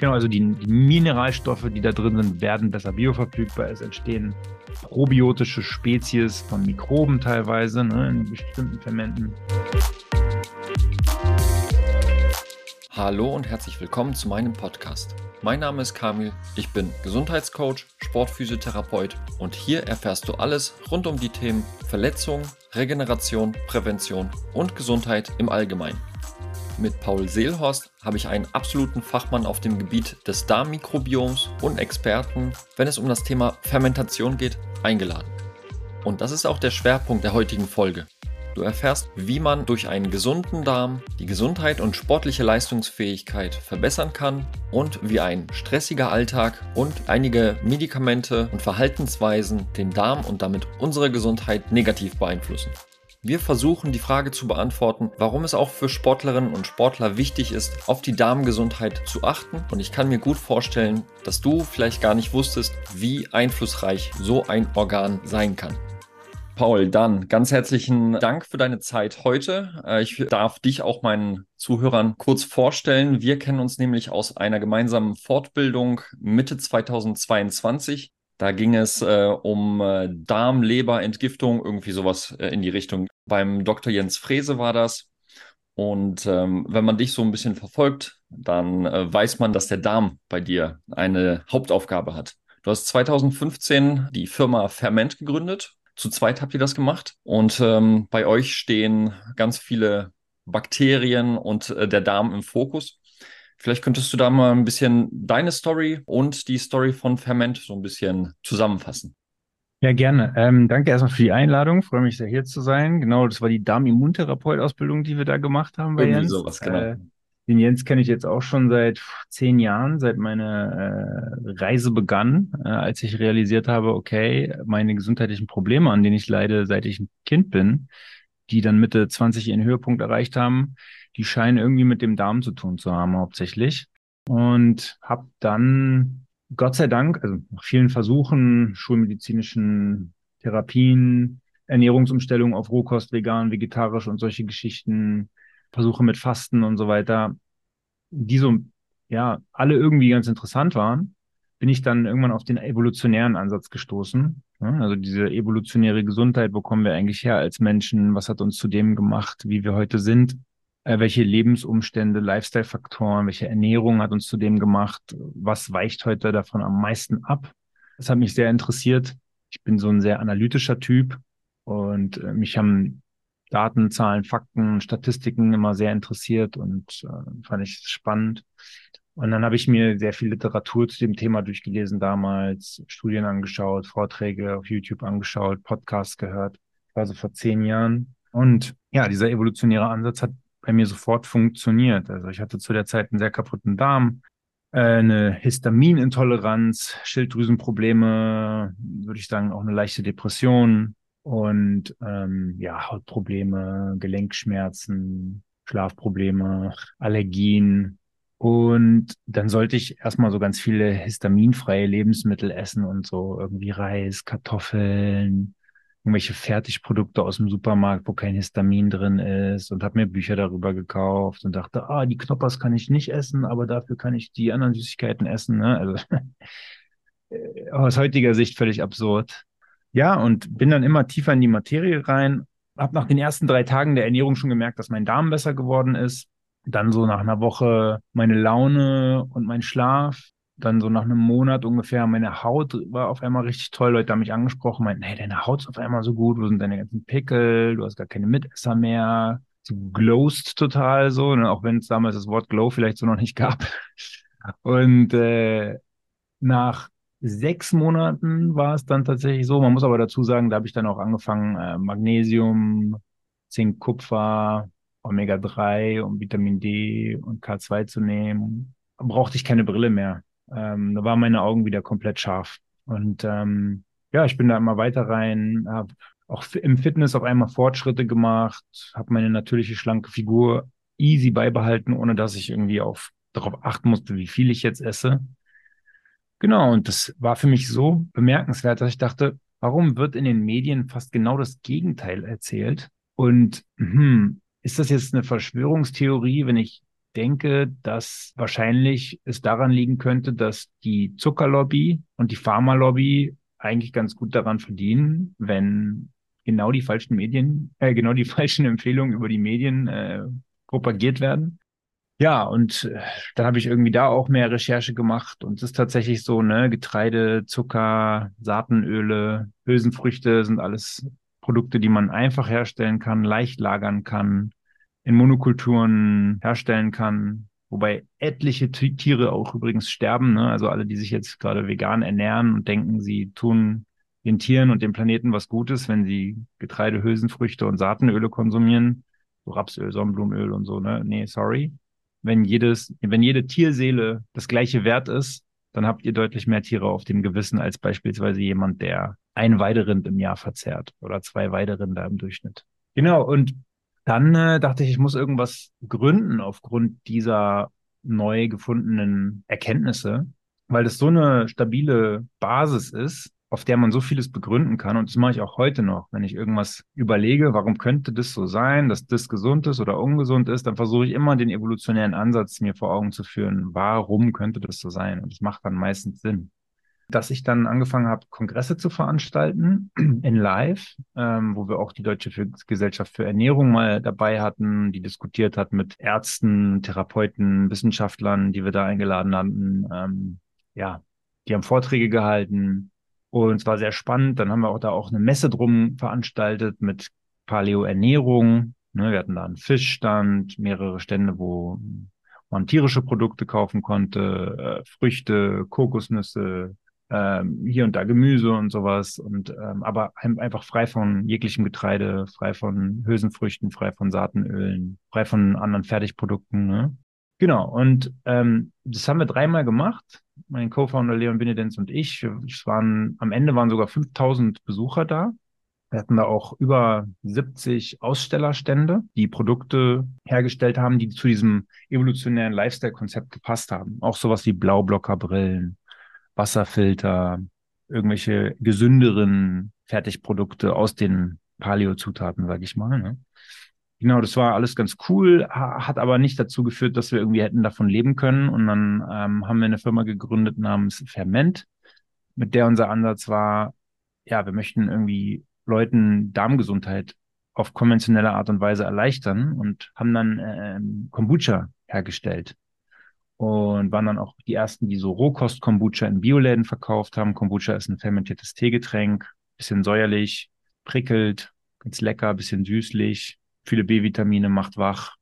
Genau, also die, die, Mineralstoffe, die da drin sind, werden besser bioverfügbar. Es entstehen probiotische Spezies von Mikroben teilweise ne, in bestimmten Fermenten. Hallo und herzlich willkommen zu meinem Podcast. Mein Name ist Kamil, ich bin Gesundheitscoach, Sportphysiotherapeut und hier erfährst du alles rund um die Themen Verletzung, Regeneration, Prävention und Gesundheit im Allgemeinen. Mit Paul Seelhorst habe ich einen absoluten Fachmann auf dem Gebiet des Darmmikrobioms und Experten, wenn es um das Thema Fermentation geht, eingeladen. Und das ist auch der Schwerpunkt der heutigen Folge. Du erfährst, wie man durch einen gesunden Darm die Gesundheit und sportliche Leistungsfähigkeit verbessern kann und wie ein stressiger Alltag und einige Medikamente und Verhaltensweisen den Darm und damit unsere Gesundheit negativ beeinflussen. Wir versuchen die Frage zu beantworten, warum es auch für Sportlerinnen und Sportler wichtig ist, auf die Darmgesundheit zu achten. Und ich kann mir gut vorstellen, dass du vielleicht gar nicht wusstest, wie einflussreich so ein Organ sein kann. Paul, dann ganz herzlichen Dank für deine Zeit heute. Äh, ich darf dich auch meinen Zuhörern kurz vorstellen. Wir kennen uns nämlich aus einer gemeinsamen Fortbildung Mitte 2022. Da ging es äh, um äh, Darm, Leber, Entgiftung, irgendwie sowas äh, in die Richtung. Beim Dr. Jens Frese war das. Und ähm, wenn man dich so ein bisschen verfolgt, dann äh, weiß man, dass der Darm bei dir eine Hauptaufgabe hat. Du hast 2015 die Firma Ferment gegründet. Zu zweit habt ihr das gemacht. Und ähm, bei euch stehen ganz viele Bakterien und äh, der Darm im Fokus. Vielleicht könntest du da mal ein bisschen deine Story und die Story von Ferment so ein bisschen zusammenfassen. Ja, gerne. Ähm, danke erstmal für die Einladung. Freue mich sehr, hier zu sein. Genau, das war die Darm-Immuntherapeut-Ausbildung, die wir da gemacht haben bei Irgendwie Jens. Sowas, genau. Äh, den Jens kenne ich jetzt auch schon seit zehn Jahren, seit meine äh, Reise begann, äh, als ich realisiert habe, okay, meine gesundheitlichen Probleme, an denen ich leide, seit ich ein Kind bin, die dann Mitte 20 ihren Höhepunkt erreicht haben, die scheinen irgendwie mit dem Darm zu tun zu haben hauptsächlich. Und habe dann, Gott sei Dank, also nach vielen Versuchen, schulmedizinischen Therapien, Ernährungsumstellung auf Rohkost, vegan, vegetarisch und solche Geschichten, Versuche mit Fasten und so weiter, die so, ja, alle irgendwie ganz interessant waren, bin ich dann irgendwann auf den evolutionären Ansatz gestoßen. Also diese evolutionäre Gesundheit, wo kommen wir eigentlich her als Menschen? Was hat uns zu dem gemacht, wie wir heute sind? Äh, welche Lebensumstände, Lifestyle-Faktoren, welche Ernährung hat uns zu dem gemacht, was weicht heute davon am meisten ab. Das hat mich sehr interessiert. Ich bin so ein sehr analytischer Typ und äh, mich haben Daten, Zahlen, Fakten, Statistiken immer sehr interessiert und äh, fand ich spannend. Und dann habe ich mir sehr viel Literatur zu dem Thema durchgelesen damals, Studien angeschaut, Vorträge auf YouTube angeschaut, Podcasts gehört. Also vor zehn Jahren. Und ja, dieser evolutionäre Ansatz hat bei mir sofort funktioniert. Also ich hatte zu der Zeit einen sehr kaputten Darm, äh, eine Histaminintoleranz, Schilddrüsenprobleme, würde ich sagen, auch eine leichte Depression und ähm, ja, Hautprobleme, Gelenkschmerzen, Schlafprobleme, Allergien. Und dann sollte ich erstmal so ganz viele histaminfreie Lebensmittel essen und so irgendwie Reis, Kartoffeln, irgendwelche Fertigprodukte aus dem Supermarkt, wo kein Histamin drin ist und habe mir Bücher darüber gekauft und dachte, ah, die Knoppers kann ich nicht essen, aber dafür kann ich die anderen Süßigkeiten essen. Ne? Also äh, aus heutiger Sicht völlig absurd. Ja, und bin dann immer tiefer in die Materie rein. Hab nach den ersten drei Tagen der Ernährung schon gemerkt, dass mein Darm besser geworden ist. Dann so nach einer Woche meine Laune und mein Schlaf dann so nach einem Monat ungefähr, meine Haut war auf einmal richtig toll. Leute haben mich angesprochen, meinten, hey, deine Haut ist auf einmal so gut, wo sind deine ganzen Pickel, du hast gar keine Mitesser mehr, du glowst total so, ne? auch wenn es damals das Wort Glow vielleicht so noch nicht gab. Und äh, nach sechs Monaten war es dann tatsächlich so. Man muss aber dazu sagen, da habe ich dann auch angefangen, äh, Magnesium, Zink, Kupfer, Omega-3 und Vitamin D und K2 zu nehmen. Brauchte ich keine Brille mehr. Ähm, da waren meine Augen wieder komplett scharf. Und ähm, ja, ich bin da immer weiter rein, habe auch im Fitness auf einmal Fortschritte gemacht, habe meine natürliche schlanke Figur easy beibehalten, ohne dass ich irgendwie auf darauf achten musste, wie viel ich jetzt esse. Genau, und das war für mich so bemerkenswert, dass ich dachte, warum wird in den Medien fast genau das Gegenteil erzählt? Und hm, ist das jetzt eine Verschwörungstheorie, wenn ich denke, dass wahrscheinlich es daran liegen könnte, dass die Zuckerlobby und die Pharmalobby eigentlich ganz gut daran verdienen, wenn genau die falschen Medien, äh, genau die falschen Empfehlungen über die Medien äh, propagiert werden. Ja, und äh, dann habe ich irgendwie da auch mehr Recherche gemacht und es ist tatsächlich so, ne, Getreide, Zucker, Saatenöle, Hülsenfrüchte sind alles Produkte, die man einfach herstellen kann, leicht lagern kann, in Monokulturen herstellen kann, wobei etliche Tiere auch übrigens sterben. Ne? Also alle, die sich jetzt gerade vegan ernähren und denken, sie tun den Tieren und dem Planeten was Gutes, wenn sie Getreide, Hülsenfrüchte und Saatenöle konsumieren, so Rapsöl, Sonnenblumenöl und so. Ne? Nee, sorry. Wenn jedes, wenn jede Tierseele das gleiche Wert ist, dann habt ihr deutlich mehr Tiere auf dem Gewissen als beispielsweise jemand, der ein Weiderind im Jahr verzehrt oder zwei Weiderinder im Durchschnitt. Genau, und dann äh, dachte ich, ich muss irgendwas gründen aufgrund dieser neu gefundenen Erkenntnisse, weil das so eine stabile Basis ist, auf der man so vieles begründen kann. Und das mache ich auch heute noch. Wenn ich irgendwas überlege, warum könnte das so sein, dass das gesund ist oder ungesund ist, dann versuche ich immer den evolutionären Ansatz mir vor Augen zu führen. Warum könnte das so sein? Und das macht dann meistens Sinn dass ich dann angefangen habe, Kongresse zu veranstalten in Live, ähm, wo wir auch die Deutsche Gesellschaft für Ernährung mal dabei hatten, die diskutiert hat mit Ärzten, Therapeuten, Wissenschaftlern, die wir da eingeladen hatten. Ähm, ja, die haben Vorträge gehalten und es war sehr spannend. Dann haben wir auch da auch eine Messe drum veranstaltet mit Paleo-Ernährung. Ne, wir hatten da einen Fischstand, mehrere Stände, wo man tierische Produkte kaufen konnte, äh, Früchte, Kokosnüsse, ähm, hier und da Gemüse und sowas und ähm, aber einfach frei von jeglichem Getreide, frei von Hülsenfrüchten, frei von Saatenölen, frei von anderen Fertigprodukten. Ne? Genau, und ähm, das haben wir dreimal gemacht. Mein Co-Founder Leon Benedenz und ich. Es waren, am Ende waren sogar 5000 Besucher da. Wir hatten da auch über 70 Ausstellerstände, die Produkte hergestellt haben, die zu diesem evolutionären Lifestyle-Konzept gepasst haben. Auch sowas wie Blaublockerbrillen, Wasserfilter, irgendwelche gesünderen Fertigprodukte aus den Paleo-Zutaten, sag ich mal. Ne? Genau, das war alles ganz cool, hat aber nicht dazu geführt, dass wir irgendwie hätten davon leben können. Und dann ähm, haben wir eine Firma gegründet namens Ferment, mit der unser Ansatz war, ja, wir möchten irgendwie Leuten Darmgesundheit auf konventionelle Art und Weise erleichtern und haben dann äh, Kombucha hergestellt und waren dann auch die ersten, die so Rohkost-Kombucha in Bioläden verkauft haben. Kombucha ist ein fermentiertes Teegetränk, bisschen säuerlich, prickelt, ganz lecker, bisschen süßlich, viele B-Vitamine, macht wach,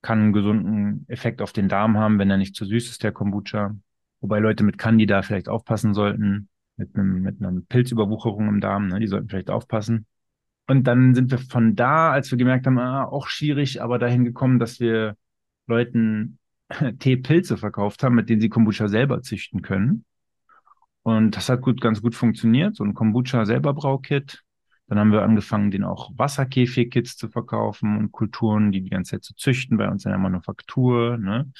kann einen gesunden Effekt auf den Darm haben, wenn er nicht zu süß ist, der Kombucha. Wobei Leute mit Candida vielleicht aufpassen sollten, mit einem, mit einer Pilzüberwucherung im Darm, ne, die sollten vielleicht aufpassen. Und dann sind wir von da, als wir gemerkt haben, ah, auch schwierig, aber dahin gekommen, dass wir Leuten Teepilze verkauft haben, mit denen sie Kombucha selber züchten können. Und das hat gut, ganz gut funktioniert. So ein Kombucha selber Braukit. Dann haben wir angefangen, den auch Wasserkäfig-Kits zu verkaufen und Kulturen, die die ganze Zeit zu züchten bei uns in der Manufaktur. Ne?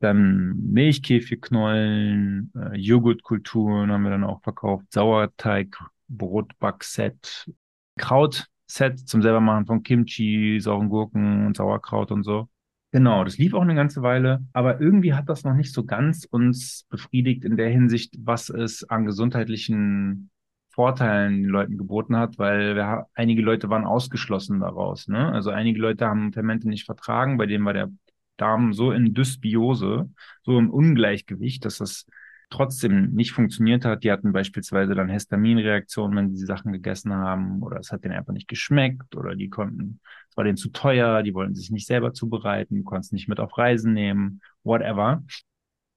Dann Milchkäfigknollen, äh, Joghurtkulturen haben wir dann auch verkauft, Sauerteig, Brotbackset, Krautset zum selbermachen von Kimchi, sauren Gurken und Sauerkraut und so. Genau, das lief auch eine ganze Weile, aber irgendwie hat das noch nicht so ganz uns befriedigt in der Hinsicht, was es an gesundheitlichen Vorteilen den Leuten geboten hat, weil wir, einige Leute waren ausgeschlossen daraus. Ne? Also einige Leute haben Fermente nicht vertragen, bei denen war der Darm so in Dysbiose, so im Ungleichgewicht, dass das trotzdem nicht funktioniert hat. Die hatten beispielsweise dann Histaminreaktionen, wenn sie Sachen gegessen haben, oder es hat denen einfach nicht geschmeckt, oder die konnten, es war denen zu teuer, die wollten sich nicht selber zubereiten, konnten es nicht mit auf Reisen nehmen, whatever.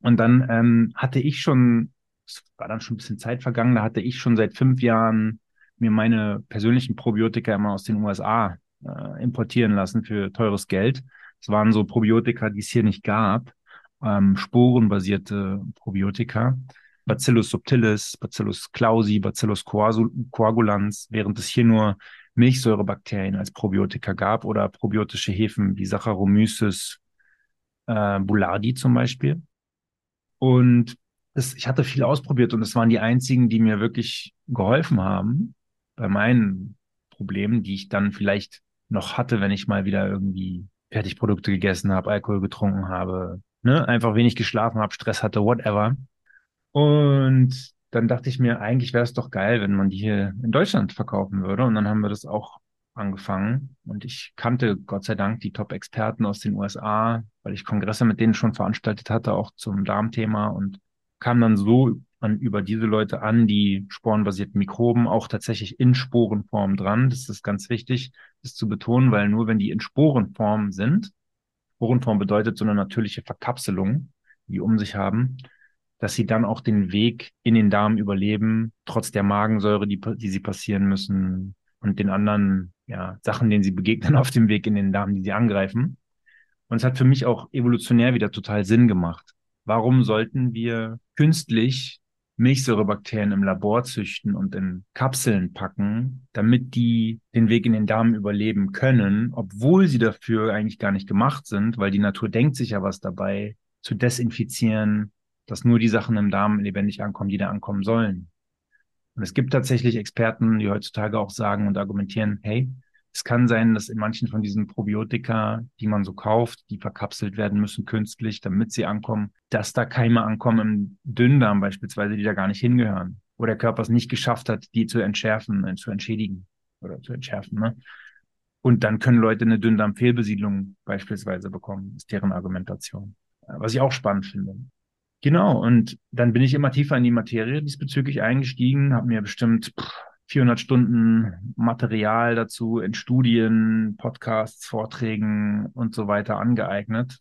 Und dann ähm, hatte ich schon, es war dann schon ein bisschen Zeit vergangen, da hatte ich schon seit fünf Jahren mir meine persönlichen Probiotika immer aus den USA äh, importieren lassen für teures Geld. Es waren so Probiotika, die es hier nicht gab ähm, sporenbasierte Probiotika. Bacillus subtilis, Bacillus clausi, Bacillus coagulans, während es hier nur Milchsäurebakterien als Probiotika gab oder probiotische Hefen wie Saccharomyces äh, boulardii zum Beispiel. Und das, ich hatte viel ausprobiert und es waren die einzigen, die mir wirklich geholfen haben bei meinen Problemen, die ich dann vielleicht noch hatte, wenn ich mal wieder irgendwie Fertigprodukte gegessen habe, Alkohol getrunken habe, ne, einfach wenig geschlafen habe, Stress hatte, whatever. Und dann dachte ich mir, eigentlich wäre es doch geil, wenn man die hier in Deutschland verkaufen würde. Und dann haben wir das auch angefangen. Und ich kannte Gott sei Dank die Top-Experten aus den USA, weil ich Kongresse mit denen schon veranstaltet hatte, auch zum Darmthema und kam dann so an, über diese Leute an, die sporenbasierten Mikroben auch tatsächlich in Sporenform dran. Das ist ganz wichtig, das zu betonen, weil nur wenn die in Sporenform sind, Sporenform bedeutet so eine natürliche Verkapselung, die um sich haben, dass sie dann auch den Weg in den Darm überleben, trotz der Magensäure, die, die sie passieren müssen und den anderen ja, Sachen, denen sie begegnen auf dem Weg in den Darm, die sie angreifen. Und es hat für mich auch evolutionär wieder total Sinn gemacht. Warum sollten wir künstlich Milchsäurebakterien im Labor züchten und in Kapseln packen, damit die den Weg in den Darm überleben können, obwohl sie dafür eigentlich gar nicht gemacht sind, weil die Natur denkt sich ja was dabei, zu desinfizieren, dass nur die Sachen im Darm lebendig ankommen, die da ankommen sollen. Und es gibt tatsächlich Experten, die heutzutage auch sagen und argumentieren, hey, es kann sein, dass in manchen von diesen Probiotika, die man so kauft, die verkapselt werden müssen künstlich, damit sie ankommen, dass da Keime ankommen im Dünndarm beispielsweise, die da gar nicht hingehören. Wo der Körper es nicht geschafft hat, die zu entschärfen, äh, zu entschädigen oder zu entschärfen. Ne? Und dann können Leute eine Dünndarmfehlbesiedlung beispielsweise bekommen, ist deren Argumentation. Was ich auch spannend finde. Genau, und dann bin ich immer tiefer in die Materie diesbezüglich eingestiegen, habe mir bestimmt 400 Stunden Material dazu in Studien, Podcasts, Vorträgen und so weiter angeeignet,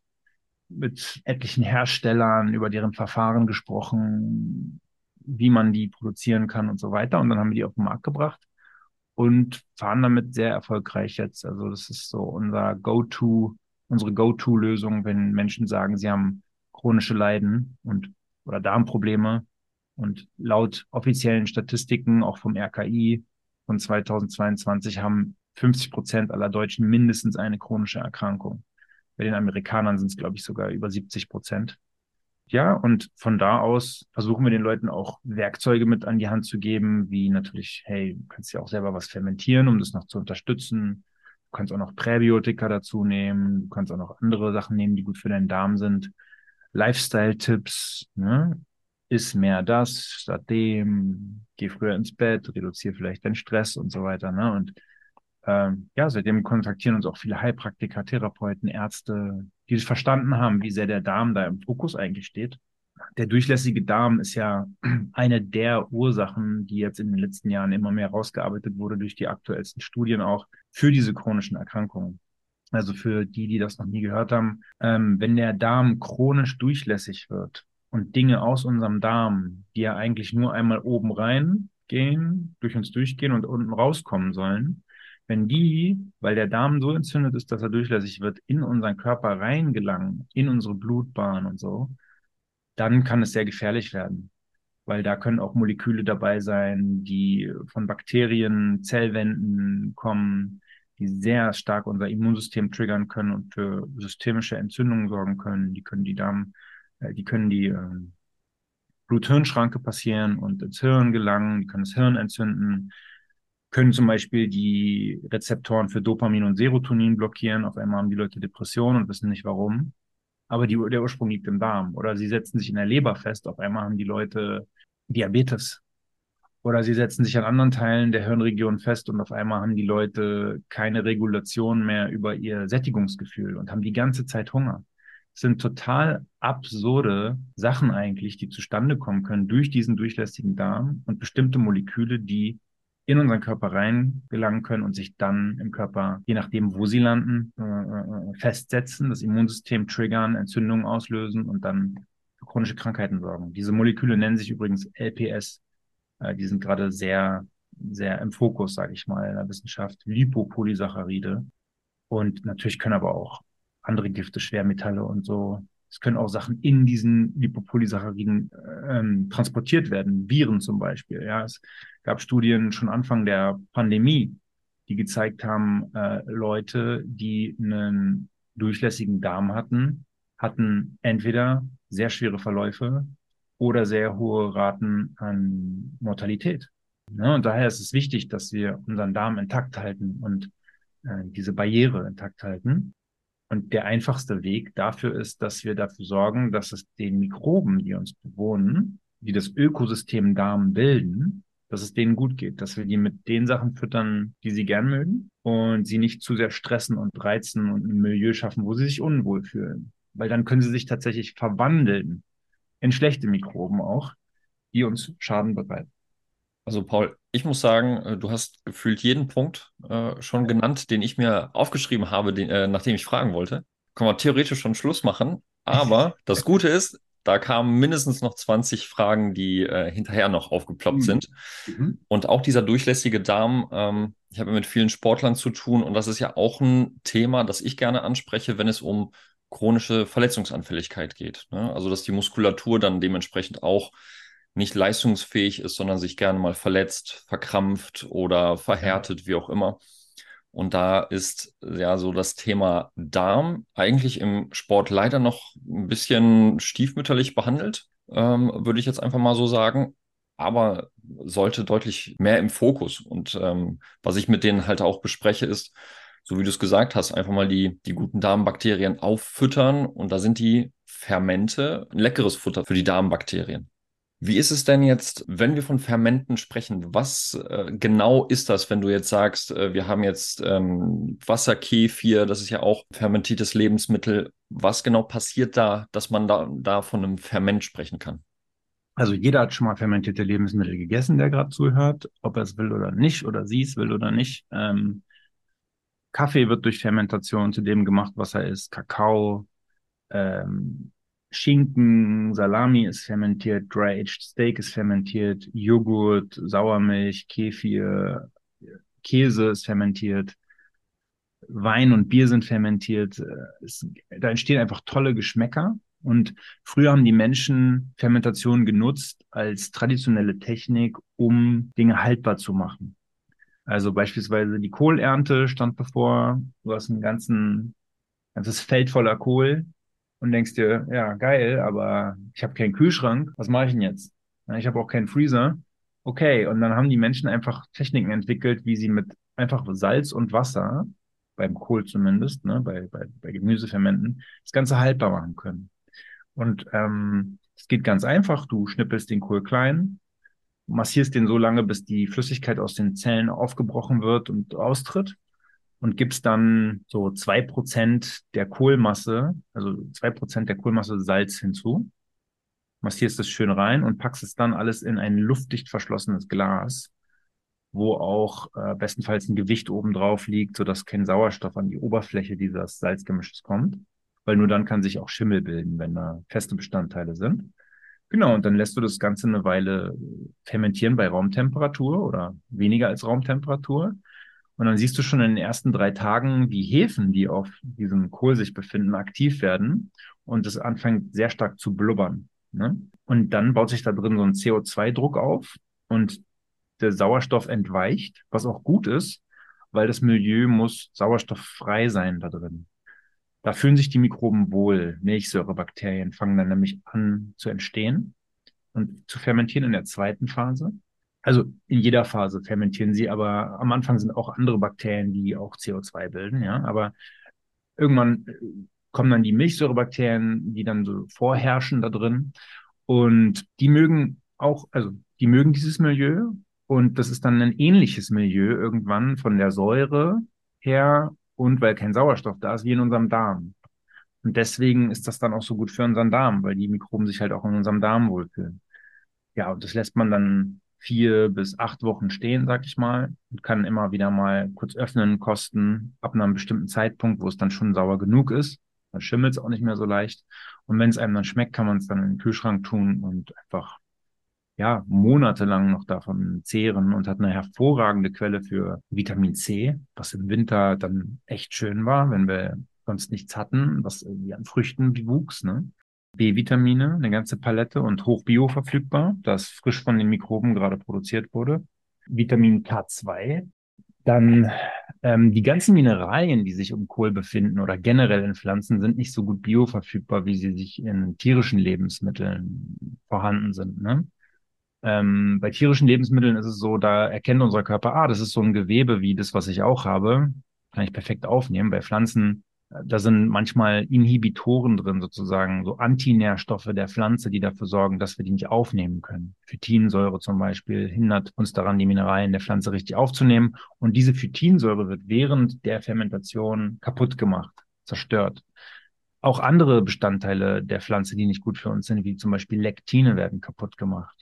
mit etlichen Herstellern über deren Verfahren gesprochen, wie man die produzieren kann und so weiter. Und dann haben wir die auf den Markt gebracht und fahren damit sehr erfolgreich jetzt. Also das ist so unser Go-To, unsere Go-To-Lösung, wenn Menschen sagen, sie haben chronische Leiden und oder Darmprobleme. Und laut offiziellen Statistiken, auch vom RKI von 2022, haben 50 Prozent aller Deutschen mindestens eine chronische Erkrankung. Bei den Amerikanern sind es, glaube ich, sogar über 70 Prozent. Ja, und von da aus versuchen wir den Leuten auch Werkzeuge mit an die Hand zu geben, wie natürlich, hey, du kannst ja auch selber was fermentieren, um das noch zu unterstützen. Du kannst auch noch Präbiotika dazu nehmen. Du kannst auch noch andere Sachen nehmen, die gut für deinen Darm sind. Lifestyle-Tipps, ne? Iss mehr das statt dem, geh früher ins Bett, reduziere vielleicht deinen Stress und so weiter, ne? Und ähm, ja, seitdem kontaktieren uns auch viele Heilpraktiker, Therapeuten, Ärzte, die verstanden haben, wie sehr der Darm da im Fokus eigentlich steht. Der durchlässige Darm ist ja eine der Ursachen, die jetzt in den letzten Jahren immer mehr rausgearbeitet wurde durch die aktuellsten Studien auch für diese chronischen Erkrankungen. Also für die, die das noch nie gehört haben, ähm, wenn der Darm chronisch durchlässig wird und Dinge aus unserem Darm, die ja eigentlich nur einmal oben rein gehen, durch uns durchgehen und unten rauskommen sollen, wenn die, weil der Darm so entzündet ist, dass er durchlässig wird, in unseren Körper reingelangen, in unsere Blutbahn und so, dann kann es sehr gefährlich werden. Weil da können auch Moleküle dabei sein, die von Bakterien, Zellwänden kommen, die sehr stark unser Immunsystem triggern können und für systemische Entzündungen sorgen können. Die können die Darm, die können die äh, Blut-Hirn-Schranke passieren und ins Hirn gelangen, die können das Hirn entzünden, können zum Beispiel die Rezeptoren für Dopamin und Serotonin blockieren. Auf einmal haben die Leute Depressionen und wissen nicht warum. Aber die, der Ursprung liegt im Darm. Oder sie setzen sich in der Leber fest. Auf einmal haben die Leute Diabetes oder sie setzen sich an anderen Teilen der Hirnregion fest und auf einmal haben die Leute keine Regulation mehr über ihr Sättigungsgefühl und haben die ganze Zeit Hunger. Sind total absurde Sachen eigentlich, die zustande kommen können durch diesen durchlässigen Darm und bestimmte Moleküle, die in unseren Körper rein gelangen können und sich dann im Körper, je nachdem, wo sie landen, äh, äh festsetzen, das Immunsystem triggern, Entzündungen auslösen und dann für chronische Krankheiten sorgen. Diese Moleküle nennen sich übrigens LPS, äh, die sind gerade sehr, sehr im Fokus, sage ich mal, in der Wissenschaft. Lipopolysaccharide. Und natürlich können aber auch andere Gifte, Schwermetalle und so. Es können auch Sachen in diesen Lipopolysacchariden ähm, transportiert werden, Viren zum Beispiel. Ja, es gab Studien schon Anfang der Pandemie, die gezeigt haben, äh, Leute, die einen durchlässigen Darm hatten, hatten entweder sehr schwere Verläufe oder sehr hohe Raten an Mortalität. Ja, und daher ist es wichtig, dass wir unseren Darm intakt halten und äh, diese Barriere intakt halten. Und der einfachste Weg dafür ist, dass wir dafür sorgen, dass es den Mikroben, die uns bewohnen, die das Ökosystem Darm bilden, dass es denen gut geht, dass wir die mit den Sachen füttern, die sie gern mögen und sie nicht zu sehr stressen und reizen und ein Milieu schaffen, wo sie sich unwohl fühlen. Weil dann können sie sich tatsächlich verwandeln in schlechte Mikroben auch, die uns Schaden bereiten. Also Paul, ich muss sagen, äh, du hast gefühlt jeden Punkt äh, schon genannt, den ich mir aufgeschrieben habe, den, äh, nachdem ich fragen wollte. Können wir theoretisch schon Schluss machen. Aber das Gute ist, da kamen mindestens noch 20 Fragen, die äh, hinterher noch aufgeploppt mhm. sind. Mhm. Und auch dieser durchlässige Darm, ähm, ich habe mit vielen Sportlern zu tun und das ist ja auch ein Thema, das ich gerne anspreche, wenn es um chronische Verletzungsanfälligkeit geht. Ne? Also dass die Muskulatur dann dementsprechend auch nicht leistungsfähig ist, sondern sich gerne mal verletzt, verkrampft oder verhärtet, wie auch immer. Und da ist ja so das Thema Darm eigentlich im Sport leider noch ein bisschen stiefmütterlich behandelt, ähm, würde ich jetzt einfach mal so sagen. Aber sollte deutlich mehr im Fokus. Und ähm, was ich mit denen halt auch bespreche, ist, so wie du es gesagt hast, einfach mal die, die guten Darmbakterien auffüttern. Und da sind die Fermente ein leckeres Futter für die Darmbakterien. Wie ist es denn jetzt, wenn wir von Fermenten sprechen? Was äh, genau ist das, wenn du jetzt sagst, äh, wir haben jetzt ähm, Wasserkefir, das ist ja auch fermentiertes Lebensmittel. Was genau passiert da, dass man da, da von einem Ferment sprechen kann? Also jeder hat schon mal fermentierte Lebensmittel gegessen, der gerade zuhört, ob er es will oder nicht, oder sie es will oder nicht. Ähm, Kaffee wird durch Fermentation zu dem gemacht, was er ist. Kakao, ähm, Schinken, Salami ist fermentiert, Dry-Aged Steak ist fermentiert, Joghurt, Sauermilch, Kefir, Käse ist fermentiert, Wein und Bier sind fermentiert. Es, da entstehen einfach tolle Geschmäcker. Und früher haben die Menschen Fermentation genutzt als traditionelle Technik, um Dinge haltbar zu machen. Also beispielsweise die Kohlernte stand bevor. Du hast ein ganzen, ganzes Feld voller Kohl und denkst dir, ja, geil, aber ich habe keinen Kühlschrank, was mache ich denn jetzt? Ich habe auch keinen Freezer. Okay, und dann haben die Menschen einfach Techniken entwickelt, wie sie mit einfach Salz und Wasser, beim Kohl zumindest, ne, bei, bei, bei Gemüsefermenten, das Ganze haltbar machen können. Und ähm, es geht ganz einfach, du schnippelst den Kohl klein, massierst den so lange, bis die Flüssigkeit aus den Zellen aufgebrochen wird und austritt und gibst dann so zwei Prozent der Kohlmasse, also zwei Prozent der Kohlmasse Salz hinzu, massierst es schön rein und packst es dann alles in ein luftdicht verschlossenes Glas, wo auch äh, bestenfalls ein Gewicht oben drauf liegt, sodass kein Sauerstoff an die Oberfläche dieses Salzgemisches kommt, weil nur dann kann sich auch Schimmel bilden, wenn da feste Bestandteile sind. Genau, und dann lässt du das Ganze eine Weile fermentieren bei Raumtemperatur oder weniger als Raumtemperatur. Und dann siehst du schon in den ersten drei Tagen, wie Hefen, die auf diesem Kohl sich befinden, aktiv werden und es anfängt sehr stark zu blubbern. Ne? Und dann baut sich da drin so ein CO2-Druck auf und der Sauerstoff entweicht, was auch gut ist, weil das Milieu muss sauerstofffrei sein da drin. Da fühlen sich die Mikroben wohl. Milchsäurebakterien fangen dann nämlich an zu entstehen und zu fermentieren in der zweiten Phase. Also in jeder Phase fermentieren sie, aber am Anfang sind auch andere Bakterien, die auch CO2 bilden, ja. Aber irgendwann äh, kommen dann die Milchsäurebakterien, die dann so vorherrschen da drin. Und die mögen auch, also die mögen dieses Milieu. Und das ist dann ein ähnliches Milieu irgendwann von der Säure her und weil kein Sauerstoff da ist, wie in unserem Darm. Und deswegen ist das dann auch so gut für unseren Darm, weil die Mikroben sich halt auch in unserem Darm wohlfühlen. Ja, und das lässt man dann vier bis acht Wochen stehen, sag ich mal, und kann immer wieder mal kurz öffnen, kosten, ab einem bestimmten Zeitpunkt, wo es dann schon sauer genug ist. Dann schimmelt es auch nicht mehr so leicht. Und wenn es einem dann schmeckt, kann man es dann in den Kühlschrank tun und einfach ja monatelang noch davon zehren und hat eine hervorragende Quelle für Vitamin C, was im Winter dann echt schön war, wenn wir sonst nichts hatten, was irgendwie an Früchten wuchs. Ne? B-Vitamine, eine ganze Palette und hochbio verfügbar, das frisch von den Mikroben gerade produziert wurde. Vitamin K2. Dann ähm, die ganzen Mineralien, die sich um Kohl befinden oder generell in Pflanzen, sind nicht so gut bioverfügbar, wie sie sich in tierischen Lebensmitteln vorhanden sind. Ne? Ähm, bei tierischen Lebensmitteln ist es so, da erkennt unser Körper, ah, das ist so ein Gewebe wie das, was ich auch habe, kann ich perfekt aufnehmen. Bei Pflanzen Da sind manchmal Inhibitoren drin, sozusagen, so Antinährstoffe der Pflanze, die dafür sorgen, dass wir die nicht aufnehmen können. Phytinsäure zum Beispiel hindert uns daran, die Mineralien der Pflanze richtig aufzunehmen. Und diese Phytinsäure wird während der Fermentation kaputt gemacht, zerstört. Auch andere Bestandteile der Pflanze, die nicht gut für uns sind, wie zum Beispiel Lektine, werden kaputt gemacht.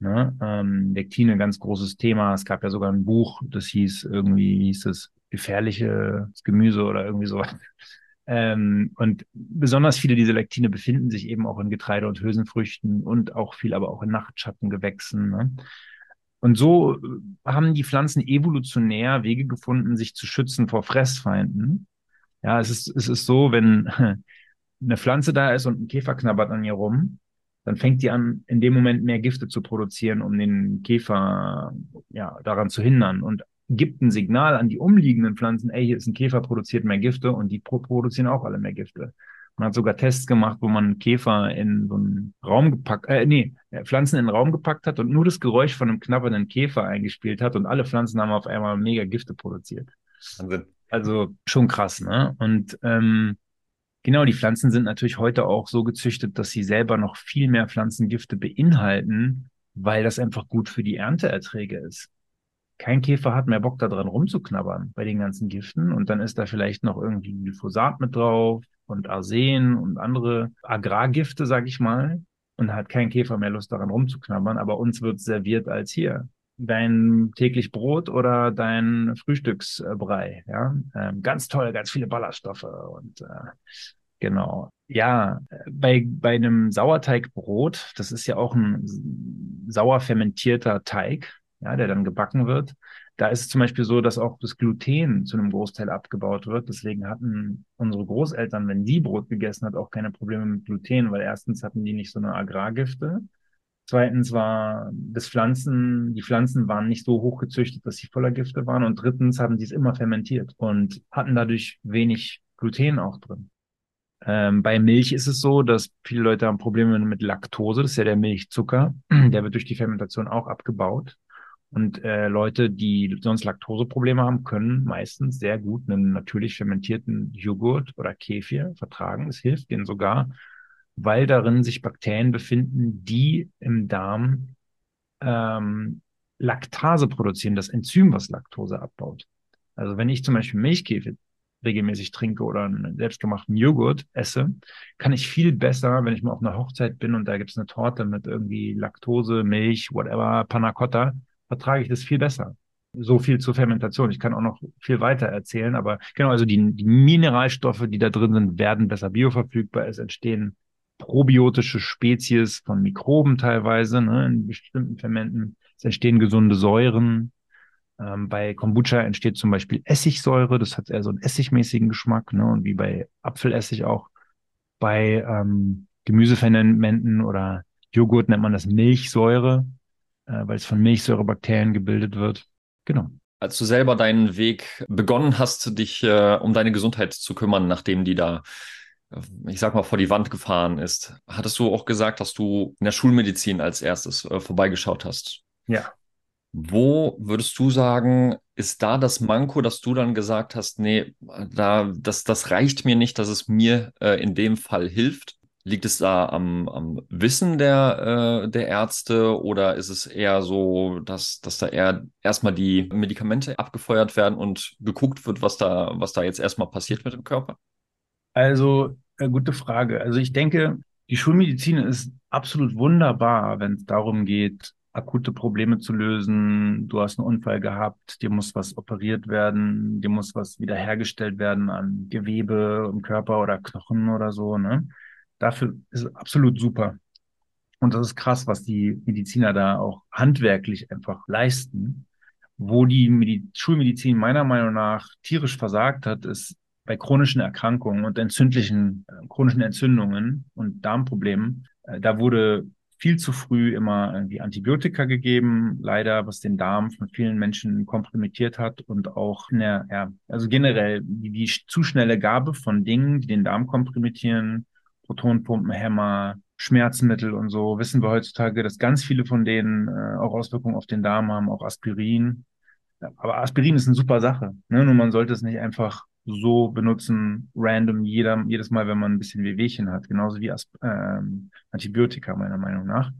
Ne? Ähm, Lektine, ganz großes Thema. Es gab ja sogar ein Buch, das hieß irgendwie, hieß es gefährliches Gemüse oder irgendwie so. Ähm, und besonders viele dieser Lektine befinden sich eben auch in Getreide und Hülsenfrüchten und auch viel aber auch in Nachtschattengewächsen. Ne? Und so äh, haben die Pflanzen evolutionär Wege gefunden, sich zu schützen vor Fressfeinden. Ja, es ist, es ist so, wenn eine Pflanze da ist und ein Käfer knabbert an ihr rum, dann fängt die an, in dem Moment mehr Gifte zu produzieren, um den Käfer ja, daran zu hindern. Und gibt ein Signal an die umliegenden Pflanzen, ey, hier ist ein Käfer, produziert mehr Gifte und die produzieren auch alle mehr Gifte. Man hat sogar Tests gemacht, wo man Käfer in so einen Raum gepackt, äh, nee, Pflanzen in einen Raum gepackt hat und nur das Geräusch von einem knabbernden Käfer eingespielt hat und alle Pflanzen haben auf einmal mega Gifte produziert. Wahnsinn. Also schon krass, ne? Und ähm, genau, die Pflanzen sind natürlich heute auch so gezüchtet, dass sie selber noch viel mehr Pflanzengifte beinhalten, weil das einfach gut für die Ernteerträge ist kein Käfer hat mehr Bock daran rumzuknabbern bei den ganzen Giften. Und dann ist da vielleicht noch irgendwie Glyphosat mit drauf und Arsen und andere Agrargifte, sag ich mal, und hat kein Käfer mehr Lust daran rumzuknabbern, aber uns wird serviert als hier. Dein täglich Brot oder dein Frühstücksbrei, ja, ähm, ganz toll, ganz viele Ballaststoffe und äh, genau. Ja, bei, bei einem Sauerteigbrot, das ist ja auch ein sauer fermentierter Teig, ja, der dann gebacken wird. Da ist es zum Beispiel so, dass auch das Gluten zu einem Großteil abgebaut wird. Deswegen hatten unsere Großeltern, wenn die Brot gegessen hat, auch keine Probleme mit Gluten, weil erstens hatten die nicht so eine Agrargifte. Zweitens war das Pflanzen, die Pflanzen waren nicht so hoch gezüchtet, dass sie voller Gifte waren. Und drittens haben die es immer fermentiert und hatten dadurch wenig Gluten auch drin. Ähm, bei Milch ist es so, dass viele Leute haben Probleme mit Laktose. Das ist ja der Milchzucker. Der wird durch die Fermentation auch abgebaut. Und äh, Leute, die sonst Laktoseprobleme haben, können meistens sehr gut einen natürlich fermentierten Joghurt oder Kefir vertragen. Es hilft denen sogar, weil darin sich Bakterien befinden, die im Darm ähm, Laktase produzieren, das Enzym, was Laktose abbaut. Also wenn ich zum Beispiel Milchkefir regelmäßig trinke oder einen selbstgemachten Joghurt esse, kann ich viel besser, wenn ich mal auf einer Hochzeit bin und da gibt es eine Torte mit irgendwie Laktose, Milch, whatever, Panna Cotta, vertrage ich das viel besser. So viel zur Fermentation. Ich kann auch noch viel weiter erzählen, aber genau, also die, die Mineralstoffe, die da drin sind, werden besser bioverfügbar. Es entstehen probiotische Spezies von Mikroben teilweise ne, in bestimmten Fermenten. Es entstehen gesunde Säuren. Ähm, bei Kombucha entsteht zum Beispiel Essigsäure, das hat eher so einen essigmäßigen Geschmack, ne, und wie bei Apfelessig auch. Bei ähm, Gemüsefermenten oder Joghurt nennt man das Milchsäure äh, weil es von Milchsäurebakterien gebildet wird. Genau. Als du selber deinen Weg begonnen hast, dich äh, um deine Gesundheit zu kümmern, nachdem die da, äh, ich sag mal, vor die Wand gefahren ist, hattest du auch gesagt, dass du in der Schulmedizin als erstes äh, vorbeigeschaut hast. Ja. Wo würdest du sagen, ist da das Manko, dass du dann gesagt hast, nee, da, das, das reicht mir nicht, dass es mir äh, in dem Fall hilft? Liegt es da am, am Wissen der, äh, der Ärzte oder ist es eher so, dass, dass da eher erstmal die Medikamente abgefeuert werden und geguckt wird, was da, was da jetzt erstmal passiert mit dem Körper? Also, äh, gute Frage. Also ich denke, die Schulmedizin ist absolut wunderbar, wenn es darum geht, akute Probleme zu lösen. Du hast einen Unfall gehabt, dir muss was operiert werden, dir muss was wiederhergestellt werden an Gewebe im Körper oder Knochen oder so, ne? Dafür ist es absolut super. Und das ist krass, was die Mediziner da auch handwerklich einfach leisten. Wo die Medi Schulmedizin meiner Meinung nach tierisch versagt hat, ist bei chronischen Erkrankungen und entzündlichen, äh, chronischen Entzündungen und Darmproblemen. Äh, da wurde viel zu früh immer irgendwie Antibiotika gegeben, leider, was den Darm von vielen Menschen kompromittiert hat und auch der, ja, also generell die, die zu schnelle Gabe von Dingen, die den Darm kompromittieren, Protonpumpenhämmer, Schmerzmittel und so, wissen wir heutzutage, dass ganz viele von denen äh, auch Auswirkungen auf den Darm haben, auch Aspirin. Aber Aspirin ist eine super Sache. Ne? Nur man sollte es nicht einfach so benutzen, random, jeder, jedes Mal, wenn man ein bisschen Wehwehchen hat, genauso wie Asp ähm, Antibiotika, meiner Meinung nach.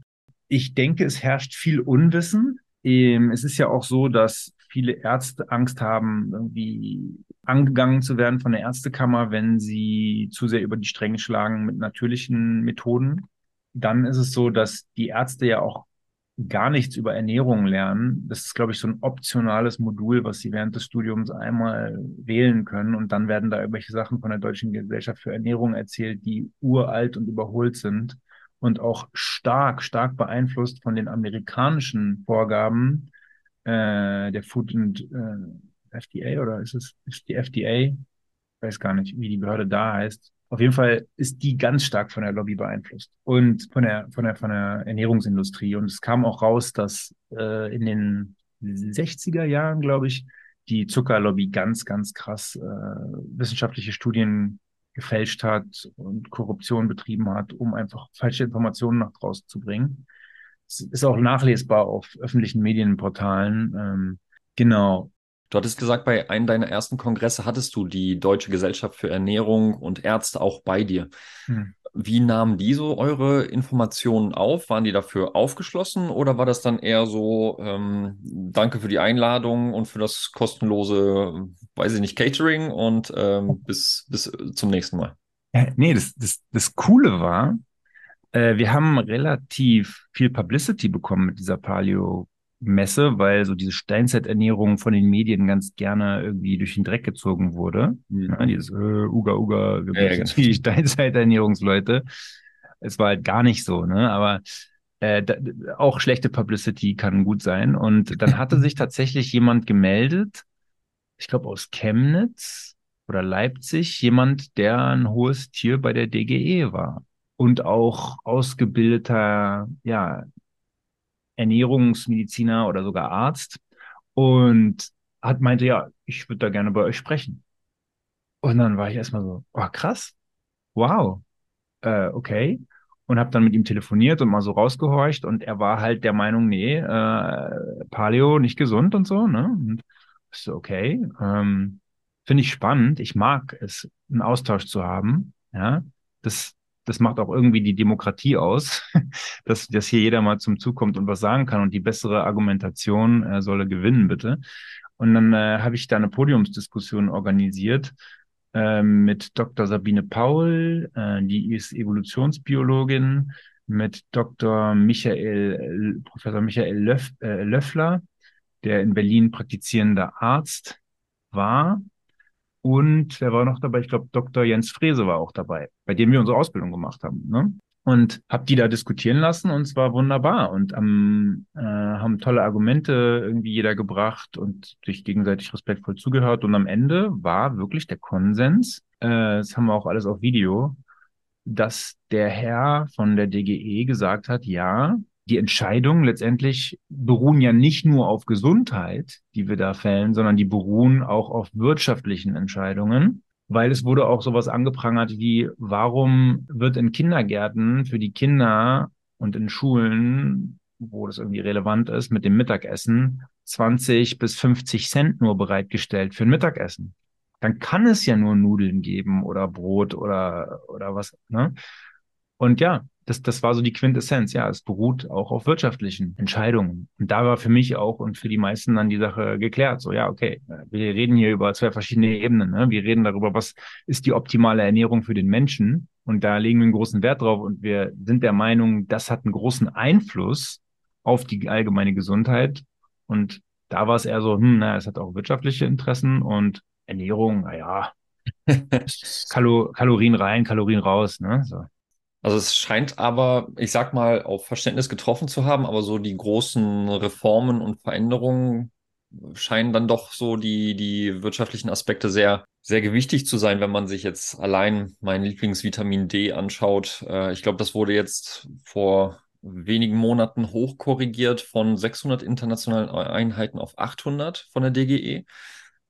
Ich denke, es herrscht viel Unwissen. Ähm, es ist ja auch so, dass viele Ärzte Angst haben, irgendwie angegangen zu werden von der Ärztekammer, wenn sie zu sehr über die Stränge schlagen mit natürlichen Methoden. Dann ist es so, dass die Ärzte ja auch gar nichts über Ernährung lernen. Das ist, glaube ich, so ein optionales Modul, was sie während des Studiums einmal wählen können. Und dann werden da irgendwelche Sachen von der Deutschen Gesellschaft für Ernährung erzählt, die uralt und überholt sind und auch stark, stark beeinflusst von den amerikanischen Vorgaben äh, der Food and äh, FDA oder ist es ist die FDA? Ich weiß gar nicht, wie die Behörde da heißt. Auf jeden Fall ist die ganz stark von der Lobby beeinflusst und von der, von der, von der Ernährungsindustrie. Und es kam auch raus, dass äh, in den 60er Jahren, glaube ich, die Zuckerlobby ganz, ganz krass äh, wissenschaftliche Studien gefälscht hat und Korruption betrieben hat, um einfach falsche Informationen nach draußen zu bringen. Es ist auch nachlesbar auf öffentlichen Medienportalen. Ähm, genau. Du hattest gesagt, bei einem deiner ersten Kongresse hattest du die Deutsche Gesellschaft für Ernährung und Ärzte auch bei dir. Hm. Wie nahmen die so eure Informationen auf? Waren die dafür aufgeschlossen oder war das dann eher so, ähm, danke für die Einladung und für das kostenlose, weiß ich nicht, Catering und ähm, bis, bis zum nächsten Mal? Ja, nee, das, das, das Coole war, äh, wir haben relativ viel Publicity bekommen mit dieser Paleo Messe, weil so diese Steinzeiternährung von den Medien ganz gerne irgendwie durch den Dreck gezogen wurde. Mhm. Ja, dieses äh, Uga Uga, wir ja, ja, genau. die Steinzeiternährungsleute. Es war halt gar nicht so, ne? Aber äh, da, auch schlechte Publicity kann gut sein. Und dann hatte sich tatsächlich jemand gemeldet, ich glaube aus Chemnitz oder Leipzig, jemand, der ein hohes Tier bei der DGE war und auch ausgebildeter, ja, Ernährungsmediziner oder sogar Arzt und hat meinte, ja, ich würde da gerne bei euch sprechen. Und dann war ich erstmal so, oh krass, wow, äh, okay. Und habe dann mit ihm telefoniert und mal so rausgehorcht und er war halt der Meinung, nee, äh, Paleo nicht gesund und so, ne? Und ich so, okay, ähm, finde ich spannend. Ich mag es, einen Austausch zu haben. Ja, das das macht auch irgendwie die Demokratie aus, dass, dass hier jeder mal zum Zug kommt und was sagen kann und die bessere Argumentation äh, solle gewinnen, bitte. Und dann äh, habe ich da eine Podiumsdiskussion organisiert äh, mit Dr. Sabine Paul, äh, die ist Evolutionsbiologin, mit Dr. Michael, Professor Michael Löff, äh, Löffler, der in Berlin praktizierender Arzt war und wer war noch dabei? Ich glaube, Dr. Jens Frese war auch dabei, bei dem wir unsere Ausbildung gemacht haben. Ne? Und habe die da diskutieren lassen und es war wunderbar. Und ähm, äh, haben tolle Argumente irgendwie jeder gebracht und sich gegenseitig respektvoll zugehört. Und am Ende war wirklich der Konsens, äh, das haben wir auch alles auf Video, dass der Herr von der DGE gesagt hat, ja, die Entscheidungen letztendlich beruhen ja nicht nur auf Gesundheit, die wir da fällen, sondern die beruhen auch auf wirtschaftlichen Entscheidungen. Weil es wurde auch sowas angeprangert wie, warum wird in Kindergärten für die Kinder und in Schulen, wo das irgendwie relevant ist, mit dem Mittagessen 20 bis 50 Cent nur bereitgestellt für ein Mittagessen? Dann kann es ja nur Nudeln geben oder Brot oder, oder was, ne? Und ja, das, das war so die Quintessenz. Ja, es beruht auch auf wirtschaftlichen Entscheidungen. Und da war für mich auch und für die meisten dann die Sache geklärt. So, ja, okay, wir reden hier über zwei verschiedene Ebenen. Ne? Wir reden darüber, was ist die optimale Ernährung für den Menschen. Und da legen wir einen großen Wert drauf. Und wir sind der Meinung, das hat einen großen Einfluss auf die allgemeine Gesundheit. Und da war es eher so, hm, naja, es hat auch wirtschaftliche Interessen und Ernährung, naja, Kalo Kalorien rein, Kalorien raus, ne? So. Also es scheint aber, ich sag mal, auf Verständnis getroffen zu haben, aber so die großen Reformen und Veränderungen scheinen dann doch so die, die wirtschaftlichen Aspekte sehr, sehr gewichtig zu sein, wenn man sich jetzt allein mein Lieblingsvitamin D anschaut. Äh, ich glaube, das wurde jetzt vor wenigen Monaten hochkorrigiert von 600 internationalen Einheiten auf 800 von der DGE.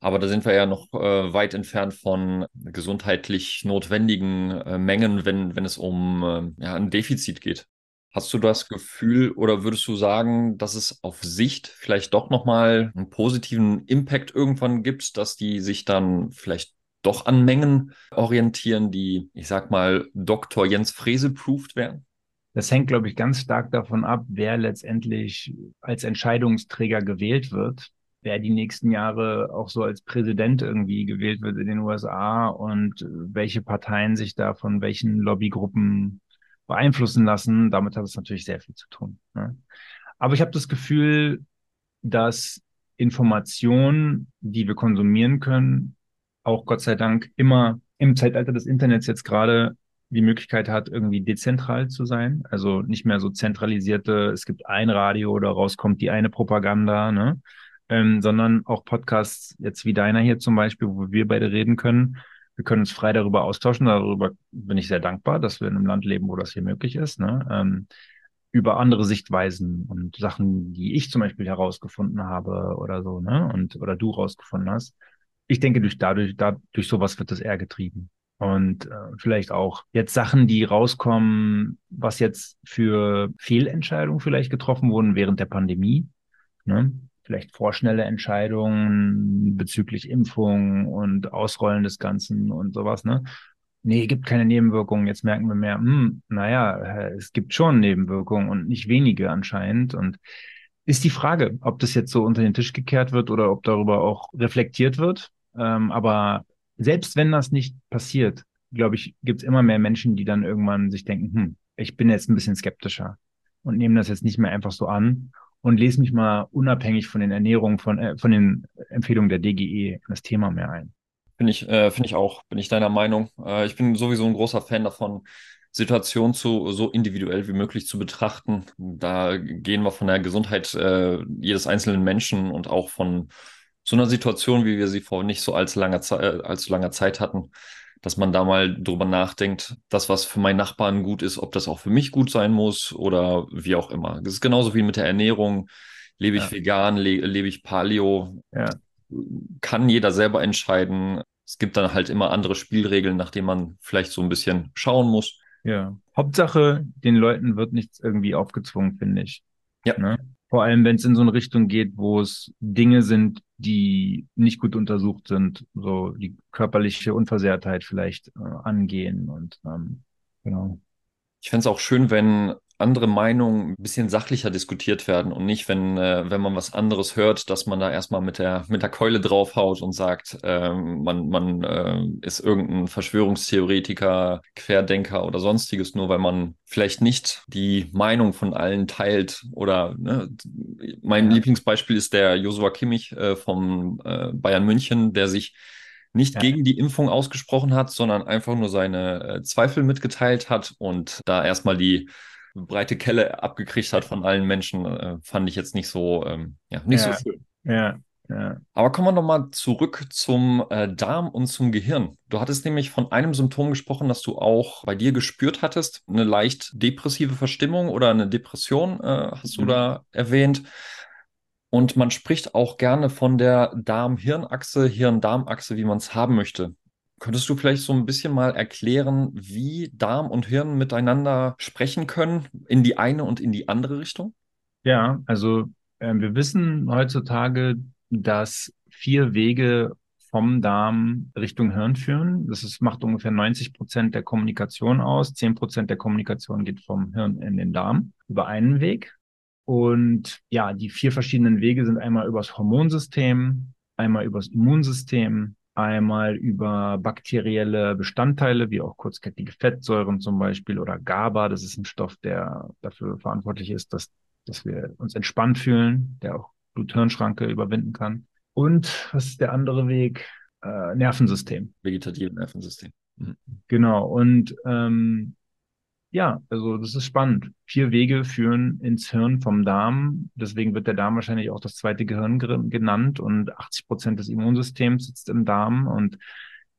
Aber da sind wir ja noch äh, weit entfernt von gesundheitlich notwendigen äh, Mengen, wenn, wenn es um äh, ja, ein Defizit geht. Hast du das Gefühl oder würdest du sagen, dass es auf Sicht vielleicht doch nochmal einen positiven Impact irgendwann gibt, dass die sich dann vielleicht doch an Mengen orientieren, die, ich sag mal, Dr. Jens Frese-proofed wären? Das hängt, glaube ich, ganz stark davon ab, wer letztendlich als Entscheidungsträger gewählt wird, wer die nächsten Jahre auch so als Präsident irgendwie gewählt wird in den USA und welche Parteien sich da von welchen Lobbygruppen beeinflussen lassen. Damit hat es natürlich sehr viel zu tun. Ne? Aber ich habe das Gefühl, dass Informationen, die wir konsumieren können, auch Gott sei Dank immer im Zeitalter des Internets jetzt gerade die Möglichkeit hat, irgendwie dezentral zu sein. Also nicht mehr so zentralisierte, es gibt ein Radio, oder rauskommt die eine Propaganda, ne? Ähm, sondern auch Podcasts, jetzt wie deiner hier zum Beispiel, wo wir beide reden können. Wir können uns frei darüber austauschen. Darüber bin ich sehr dankbar, dass wir in einem Land leben, wo das hier möglich ist. Ne? Ähm, über andere Sichtweisen und Sachen, die ich zum Beispiel herausgefunden habe oder so, ne? Und oder du rausgefunden hast. Ich denke, durch dadurch, da, durch sowas wird das eher getrieben. Und äh, vielleicht auch jetzt Sachen, die rauskommen, was jetzt für Fehlentscheidungen vielleicht getroffen wurden während der Pandemie. Ne? Vielleicht vorschnelle Entscheidungen bezüglich Impfung und Ausrollen des Ganzen und sowas. Ne? Nee, gibt keine Nebenwirkungen. Jetzt merken wir mehr, hm, naja, es gibt schon Nebenwirkungen und nicht wenige anscheinend. Und ist die Frage, ob das jetzt so unter den Tisch gekehrt wird oder ob darüber auch reflektiert wird. Ähm, aber selbst wenn das nicht passiert, glaube ich, gibt es immer mehr Menschen, die dann irgendwann sich denken, hm, ich bin jetzt ein bisschen skeptischer und nehmen das jetzt nicht mehr einfach so an und lese mich mal unabhängig von den Ernährungen, von, äh, von den Empfehlungen der DGE in das Thema mehr ein. Finde ich, äh, finde ich auch, bin ich deiner Meinung. Äh, ich bin sowieso ein großer Fan davon, Situationen so individuell wie möglich zu betrachten. Da gehen wir von der Gesundheit äh, jedes einzelnen Menschen und auch von so einer Situation, wie wir sie vor nicht so allzu langer, Ze äh, allzu langer Zeit hatten, dass man da mal drüber nachdenkt, das, was für meinen Nachbarn gut ist, ob das auch für mich gut sein muss oder wie auch immer. Das ist genauso wie mit der Ernährung. Lebe ich ja. vegan, le lebe ich Paleo? Ja. Kann jeder selber entscheiden es gibt dann halt immer andere Spielregeln, nach denen man vielleicht so ein bisschen schauen muss. Ja. Hauptsache, den Leuten wird nichts irgendwie aufgezwungen, finde ich. Ja. Ne? Vor allem, wenn es in so eine Richtung geht, wo es Dinge sind, die nicht gut untersucht sind, so die körperliche Unversehrtheit vielleicht äh, angehen und ähm, genau. Ich fände es auch schön, wenn andere Meinungen ein bisschen sachlicher diskutiert werden und nicht, wenn, äh, wenn man was anderes hört, dass man da erstmal mit der, mit der Keule draufhaut und sagt, äh, man, man äh, ist irgendein Verschwörungstheoretiker, Querdenker oder sonstiges, nur weil man vielleicht nicht die Meinung von allen teilt. Oder ne, mein ja. Lieblingsbeispiel ist der Josua Kimmich äh, vom äh, Bayern München, der sich nicht ja. gegen die Impfung ausgesprochen hat, sondern einfach nur seine äh, Zweifel mitgeteilt hat und da erstmal die breite Kelle abgekriegt hat von allen Menschen, äh, fand ich jetzt nicht so, ähm, ja, nicht ja. so schön. Ja, ja. Aber kommen wir nochmal zurück zum äh, Darm und zum Gehirn. Du hattest nämlich von einem Symptom gesprochen, das du auch bei dir gespürt hattest, eine leicht depressive Verstimmung oder eine Depression, äh, hast mhm. du da erwähnt. Und man spricht auch gerne von der Darm-Hirn-Achse, Hirn-Darm-Achse, wie man es haben möchte. Könntest du vielleicht so ein bisschen mal erklären, wie Darm und Hirn miteinander sprechen können, in die eine und in die andere Richtung? Ja, also äh, wir wissen heutzutage, dass vier Wege vom Darm Richtung Hirn führen. Das ist, macht ungefähr 90 Prozent der Kommunikation aus. 10 Prozent der Kommunikation geht vom Hirn in den Darm über einen Weg. Und ja, die vier verschiedenen Wege sind einmal übers Hormonsystem, einmal übers Immunsystem, einmal über bakterielle Bestandteile, wie auch kurzkettige Fettsäuren zum Beispiel oder GABA. Das ist ein Stoff, der dafür verantwortlich ist, dass, dass wir uns entspannt fühlen, der auch Blut-Hirn-Schranke überwinden kann. Und was ist der andere Weg? Äh, Nervensystem. Vegetative Nervensystem. Mhm. Genau. Und ähm, ja, also das ist spannend. Vier Wege führen ins Hirn vom Darm. Deswegen wird der Darm wahrscheinlich auch das zweite Gehirn genannt und 80 Prozent des Immunsystems sitzt im Darm. Und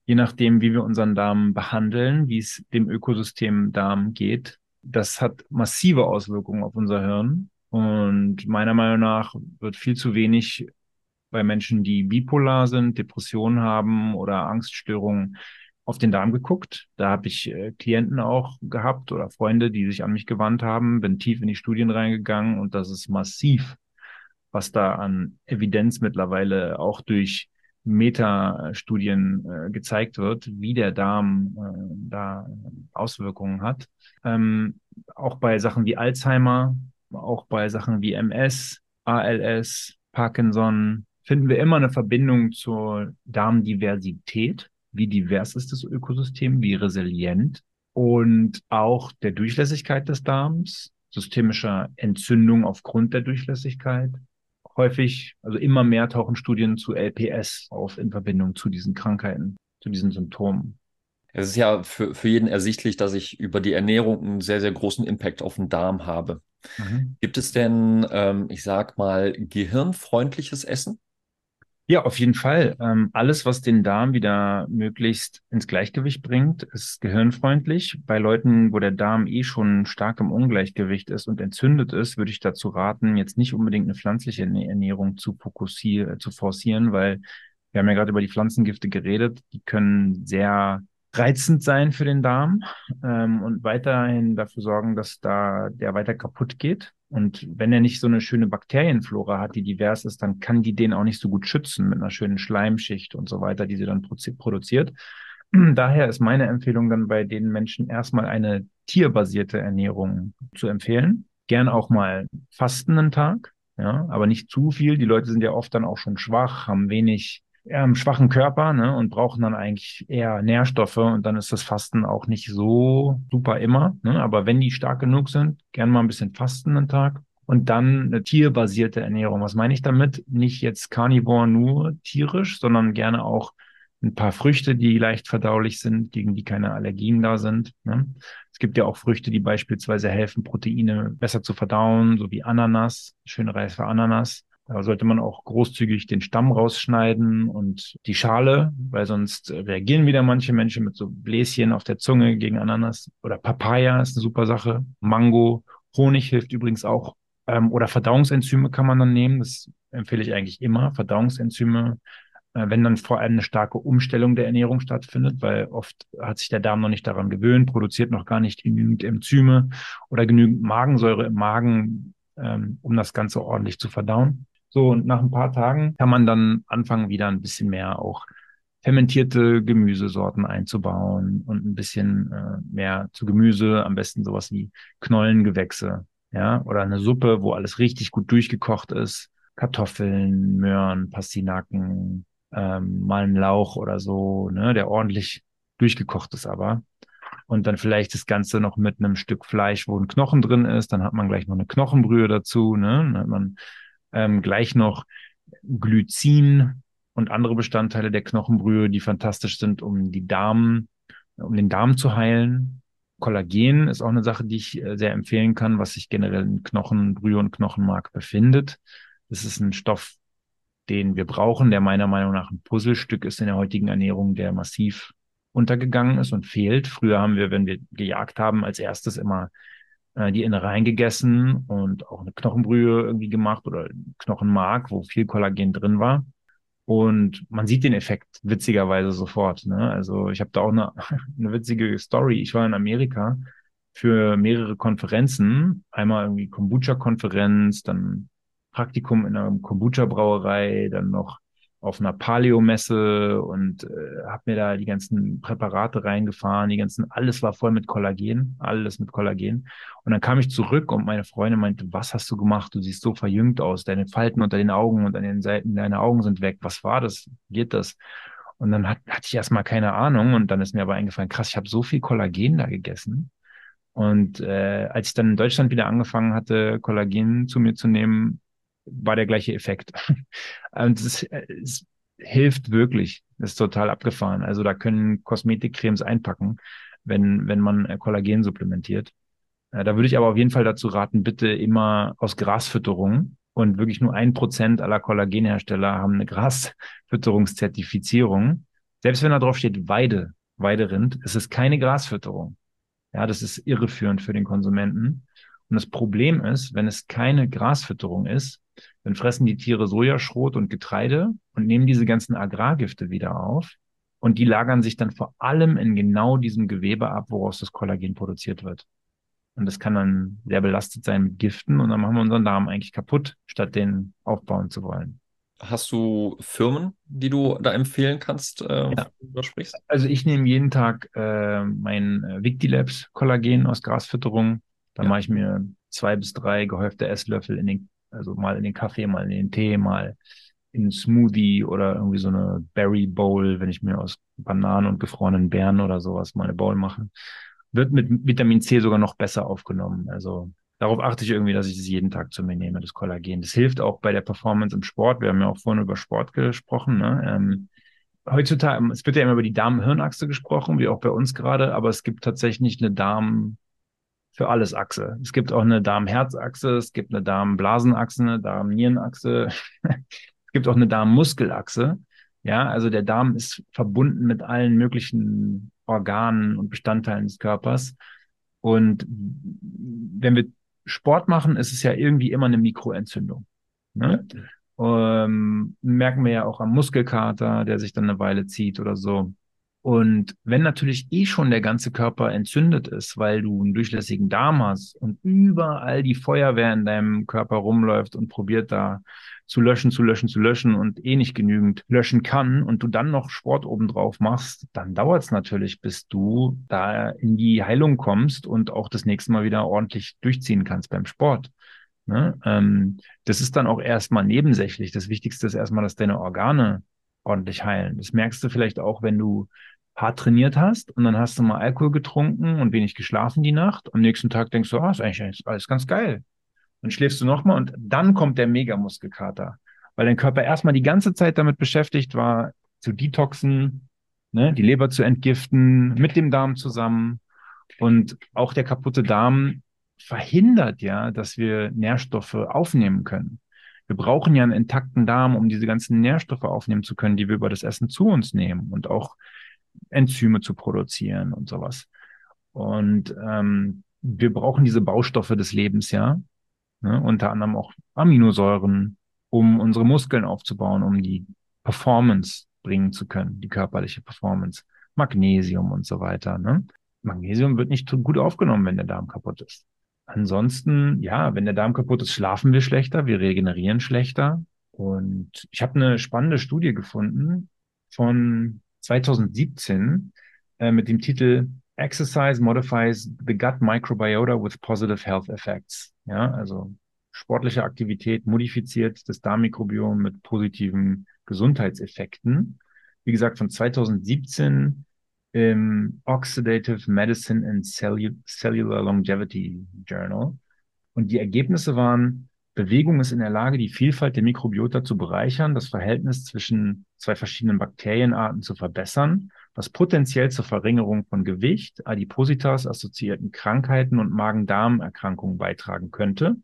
je nachdem, wie wir unseren Darm behandeln, wie es dem Ökosystem Darm geht, das hat massive Auswirkungen auf unser Hirn. Und meiner Meinung nach wird viel zu wenig bei Menschen, die bipolar sind, Depressionen haben oder Angststörungen auf den Darm geguckt. Da habe ich äh, Klienten auch gehabt oder Freunde, die sich an mich gewandt haben, bin tief in die Studien reingegangen und das ist massiv, was da an Evidenz mittlerweile auch durch Metastudien äh, gezeigt wird, wie der Darm äh, da Auswirkungen hat. Ähm, auch bei Sachen wie Alzheimer, auch bei Sachen wie MS, ALS, Parkinson, finden wir immer eine Verbindung zur Darmdiversität. Wie divers ist das Ökosystem, wie resilient und auch der Durchlässigkeit des Darms, systemischer Entzündung aufgrund der Durchlässigkeit. Häufig, also immer mehr tauchen Studien zu LPS auf in Verbindung zu diesen Krankheiten, zu diesen Symptomen. Es ist ja für, für jeden ersichtlich, dass ich über die Ernährung einen sehr, sehr großen Impact auf den Darm habe. Mhm. Gibt es denn, ähm, ich sag mal, gehirnfreundliches Essen? Ja, auf jeden Fall. Ähm, alles, was den Darm wieder möglichst ins Gleichgewicht bringt, ist gehirnfreundlich. Bei Leuten, wo der Darm eh schon stark im Ungleichgewicht ist und entzündet ist, würde ich dazu raten, jetzt nicht unbedingt eine pflanzliche Ernährung zu fokussieren, zu forcieren, weil wir haben ja gerade über die Pflanzengifte geredet. Die können sehr reizend sein für den Darm ähm, und weiterhin dafür sorgen, dass da der weiter kaputt geht. Und wenn er nicht so eine schöne Bakterienflora hat, die divers ist, dann kann die den auch nicht so gut schützen mit einer schönen Schleimschicht und so weiter, die sie dann produziert. Daher ist meine Empfehlung dann bei den Menschen erstmal eine tierbasierte Ernährung zu empfehlen. Gern auch mal fastenden Tag, ja, aber nicht zu viel. Die Leute sind ja oft dann auch schon schwach, haben wenig ähm, schwachen Körper ne, und brauchen dann eigentlich eher Nährstoffe und dann ist das Fasten auch nicht so super immer. Ne? Aber wenn die stark genug sind, gern mal ein bisschen Fasten einen Tag und dann eine tierbasierte Ernährung. Was meine ich damit? Nicht jetzt Carnivore nur tierisch, sondern gerne auch ein paar Früchte, die leicht verdaulich sind, gegen die keine Allergien da sind. Ne? Es gibt ja auch Früchte, die beispielsweise helfen, Proteine besser zu verdauen, so wie Ananas, schöne reife Ananas. Da sollte man auch großzügig den Stamm rausschneiden und die Schale, weil sonst reagieren wieder manche Menschen mit so Bläschen auf der Zunge gegen Ananas. Oder Papaya ist eine super Sache. Mango, Honig hilft übrigens auch. Ähm, oder Verdauungsenzyme kann man dann nehmen. Das empfehle ich eigentlich immer. Verdauungsenzyme, äh, wenn dann vor allem eine starke Umstellung der Ernährung stattfindet, weil oft hat sich der Darm noch nicht daran gewöhnt, produziert noch gar nicht genügend Enzyme oder genügend Magensäure im Magen, ähm, um das Ganze ordentlich zu verdauen. So, und nach ein paar Tagen kann man dann anfangen, wieder ein bisschen mehr auch fermentierte Gemüsesorten einzubauen und ein bisschen äh, mehr zu Gemüse, am besten sowas wie Knollengewächse, ja, oder eine Suppe, wo alles richtig gut durchgekocht ist. Kartoffeln, Möhren, Pastinaken, ähm, mal ein Lauch oder so, ne, der ordentlich durchgekocht ist aber. Und dann vielleicht das Ganze noch mit einem Stück Fleisch, wo ein Knochen drin ist. Dann hat man gleich noch eine Knochenbrühe dazu, ne? Dann hat man ähm, gleich noch Glycin und andere Bestandteile der Knochenbrühe, die fantastisch sind, um die Darm, um den Darm zu heilen. Kollagen ist auch eine Sache, die ich äh, sehr empfehlen kann, was sich generell in Knochenbrühe und Knochenmark befindet. Das ist ein Stoff, den wir brauchen, der meiner Meinung nach ein Puzzlestück ist in der heutigen Ernährung, der massiv untergegangen ist und fehlt. Früher haben wir, wenn wir gejagt haben, als erstes immer äh, die Innereien gegessen und auch eine Knochenbrühe irgendwie gemacht oder Knochenmark, wo viel Kollagen drin war. Und man sieht den Effekt witzigerweise sofort. Ne? Also ich habe da auch eine, eine witzige Story. Ich war in Amerika für mehrere Konferenzen. Einmal irgendwie Kombucha-Konferenz, dann Praktikum in einer Kombucha-Brauerei, dann noch auf einer Paleo-Messe und äh, habe mir da die ganzen Präparate reingefahren, die ganzen, alles war voll mit Kollagen, alles mit Kollagen. Und dann kam ich zurück und meine Freundin meinte, was hast du gemacht? Du siehst so verjüngt aus, deine Falten unter den Augen und an den Seiten deiner Augen sind weg. Was war das? Geht das? Und dann hat, hatte ich erstmal keine Ahnung und dann ist mir aber eingefallen, krass, ich habe so viel Kollagen da gegessen. Und äh, als ich dann in Deutschland wieder angefangen hatte, Kollagen zu mir zu nehmen, war der gleiche Effekt. Und es, es hilft wirklich. Das ist total abgefahren. Also da können Kosmetikcremes einpacken, wenn, wenn man äh, Kollagen supplementiert. Äh, da würde ich aber auf jeden Fall dazu raten, bitte immer aus Grasfütterung. Und wirklich nur ein Prozent aller Kollagenhersteller haben eine Grasfütterungszertifizierung. Selbst wenn da drauf steht Weide, Weiderind, ist es keine Grasfütterung. Ja, das ist irreführend für den Konsumenten. Und das Problem ist, wenn es keine Grasfütterung ist, dann fressen die Tiere Sojaschrot und Getreide und nehmen diese ganzen Agrargifte wieder auf. Und die lagern sich dann vor allem in genau diesem Gewebe ab, woraus das Kollagen produziert wird. Und das kann dann sehr belastet sein mit Giften und dann machen wir unseren Darm eigentlich kaputt, statt den aufbauen zu wollen. Hast du Firmen, die du da empfehlen kannst, äh, ja. du sprichst? Also ich nehme jeden Tag äh, mein äh, Victilabs Kollagen aus Grasfütterung. Da ja. mache ich mir zwei bis drei gehäufte Esslöffel in den, also mal in den Kaffee, mal in den Tee, mal in einen Smoothie oder irgendwie so eine Berry Bowl, wenn ich mir aus Bananen und gefrorenen Beeren oder sowas mal eine Bowl mache. Wird mit Vitamin C sogar noch besser aufgenommen. Also darauf achte ich irgendwie, dass ich das jeden Tag zu mir nehme, das Kollagen. Das hilft auch bei der Performance im Sport. Wir haben ja auch vorhin über Sport gesprochen. Ne? Ähm, heutzutage, es wird ja immer über die Darm-Hirnachse gesprochen, wie auch bei uns gerade, aber es gibt tatsächlich eine Darm- für alles Achse. Es gibt auch eine Darm-Herz-Achse, es gibt eine Darm-Blasen-Achse, eine Darm-Nieren-Achse, es gibt auch eine Darm-Muskel-Achse. Ja, also der Darm ist verbunden mit allen möglichen Organen und Bestandteilen des Körpers. Und wenn wir Sport machen, ist es ja irgendwie immer eine Mikroentzündung. Ne? Ähm, merken wir ja auch am Muskelkater, der sich dann eine Weile zieht oder so. Und wenn natürlich eh schon der ganze Körper entzündet ist, weil du einen durchlässigen Darm hast und überall die Feuerwehr in deinem Körper rumläuft und probiert da zu löschen, zu löschen, zu löschen und eh nicht genügend löschen kann und du dann noch Sport obendrauf machst, dann dauert es natürlich, bis du da in die Heilung kommst und auch das nächste Mal wieder ordentlich durchziehen kannst beim Sport. Ne? Ähm, das ist dann auch erstmal nebensächlich. Das Wichtigste ist erstmal, dass deine Organe ordentlich heilen. Das merkst du vielleicht auch, wenn du hart trainiert hast und dann hast du mal Alkohol getrunken und wenig geschlafen die Nacht. Am nächsten Tag denkst du, ah, ist eigentlich alles ganz geil. Dann schläfst du nochmal und dann kommt der Megamuskelkater, weil dein Körper erstmal die ganze Zeit damit beschäftigt war, zu detoxen, ne, die Leber zu entgiften, mit dem Darm zusammen. Und auch der kaputte Darm verhindert ja, dass wir Nährstoffe aufnehmen können. Wir brauchen ja einen intakten Darm, um diese ganzen Nährstoffe aufnehmen zu können, die wir über das Essen zu uns nehmen und auch Enzyme zu produzieren und sowas. Und ähm, wir brauchen diese Baustoffe des Lebens ja, ne? unter anderem auch Aminosäuren, um unsere Muskeln aufzubauen, um die Performance bringen zu können, die körperliche Performance, Magnesium und so weiter. Ne? Magnesium wird nicht gut aufgenommen, wenn der Darm kaputt ist. Ansonsten, ja, wenn der Darm kaputt ist, schlafen wir schlechter, wir regenerieren schlechter. Und ich habe eine spannende Studie gefunden von 2017 äh, mit dem Titel Exercise modifies the gut microbiota with positive health effects. Ja, also sportliche Aktivität modifiziert das Darmmikrobiom mit positiven Gesundheitseffekten. Wie gesagt, von 2017 im Oxidative Medicine and Cellular Longevity Journal. Und die Ergebnisse waren, Bewegung ist in der Lage, die Vielfalt der Mikrobiota zu bereichern, das Verhältnis zwischen zwei verschiedenen Bakterienarten zu verbessern, was potenziell zur Verringerung von Gewicht, Adipositas, assoziierten Krankheiten und Magen-Darm-Erkrankungen beitragen könnte,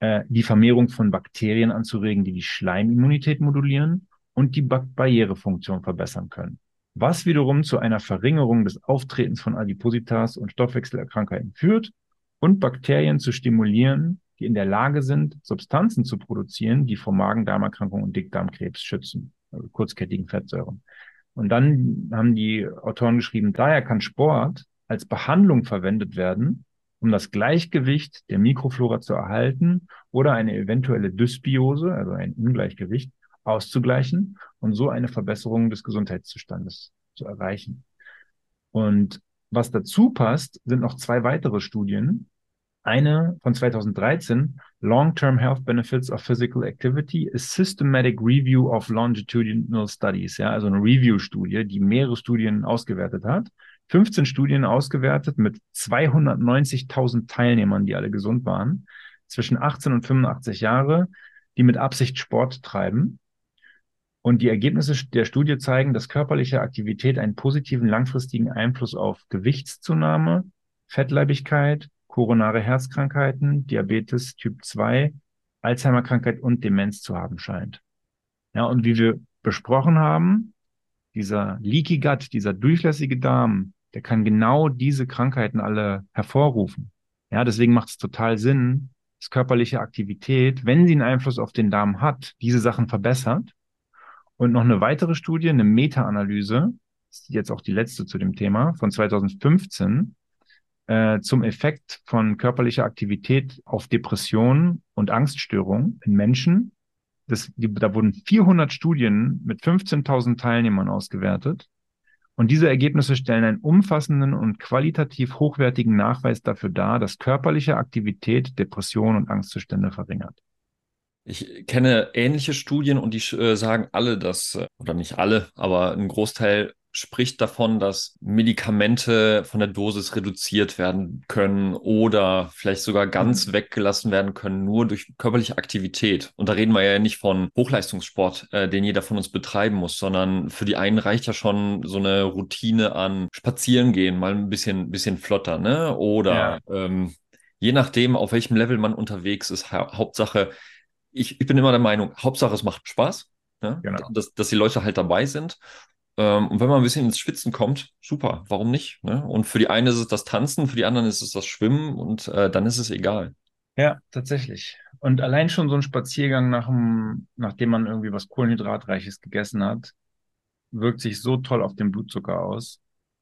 äh, die Vermehrung von Bakterien anzuregen, die die Schleimimmunität modulieren und die Barrierefunktion verbessern können. Was wiederum zu einer Verringerung des Auftretens von Adipositas und Stoffwechselerkrankheiten führt und Bakterien zu stimulieren, die in der Lage sind, Substanzen zu produzieren, die vor Magen-Darm-Erkrankungen und Dickdarmkrebs schützen, also kurzkettigen Fettsäuren. Und dann haben die Autoren geschrieben, daher kann Sport als Behandlung verwendet werden, um das Gleichgewicht der Mikroflora zu erhalten oder eine eventuelle Dysbiose, also ein Ungleichgewicht, auszugleichen und so eine Verbesserung des Gesundheitszustandes zu erreichen. Und was dazu passt, sind noch zwei weitere Studien. Eine von 2013, Long-Term Health Benefits of Physical Activity, a Systematic Review of Longitudinal Studies, ja, also eine Review-Studie, die mehrere Studien ausgewertet hat. 15 Studien ausgewertet mit 290.000 Teilnehmern, die alle gesund waren, zwischen 18 und 85 Jahre, die mit Absicht Sport treiben und die Ergebnisse der Studie zeigen, dass körperliche Aktivität einen positiven langfristigen Einfluss auf Gewichtszunahme, Fettleibigkeit, koronare Herzkrankheiten, Diabetes Typ 2, Alzheimerkrankheit und Demenz zu haben scheint. Ja, und wie wir besprochen haben, dieser Leaky Gut, dieser durchlässige Darm, der kann genau diese Krankheiten alle hervorrufen. Ja, deswegen macht es total Sinn, dass körperliche Aktivität, wenn sie einen Einfluss auf den Darm hat, diese Sachen verbessert und noch eine weitere Studie, eine Meta-Analyse, ist jetzt auch die letzte zu dem Thema, von 2015, äh, zum Effekt von körperlicher Aktivität auf Depressionen und Angststörungen in Menschen, das, die, da wurden 400 Studien mit 15.000 Teilnehmern ausgewertet. Und diese Ergebnisse stellen einen umfassenden und qualitativ hochwertigen Nachweis dafür dar, dass körperliche Aktivität Depression und Angstzustände verringert. Ich kenne ähnliche Studien und die äh, sagen alle, dass, äh, oder nicht alle, aber ein Großteil spricht davon, dass Medikamente von der Dosis reduziert werden können oder vielleicht sogar ganz mhm. weggelassen werden können, nur durch körperliche Aktivität. Und da reden wir ja nicht von Hochleistungssport, äh, den jeder von uns betreiben muss, sondern für die einen reicht ja schon so eine Routine an Spazierengehen, mal ein bisschen, bisschen flotter, ne? Oder ja. ähm, je nachdem, auf welchem Level man unterwegs ist, ha Hauptsache ich, ich bin immer der Meinung, Hauptsache es macht Spaß, ja? genau. dass, dass die Leute halt dabei sind. Ähm, und wenn man ein bisschen ins Schwitzen kommt, super, warum nicht? Ne? Und für die einen ist es das Tanzen, für die anderen ist es das Schwimmen und äh, dann ist es egal. Ja, tatsächlich. Und allein schon so ein Spaziergang nach dem, nachdem man irgendwie was Kohlenhydratreiches gegessen hat, wirkt sich so toll auf den Blutzucker aus.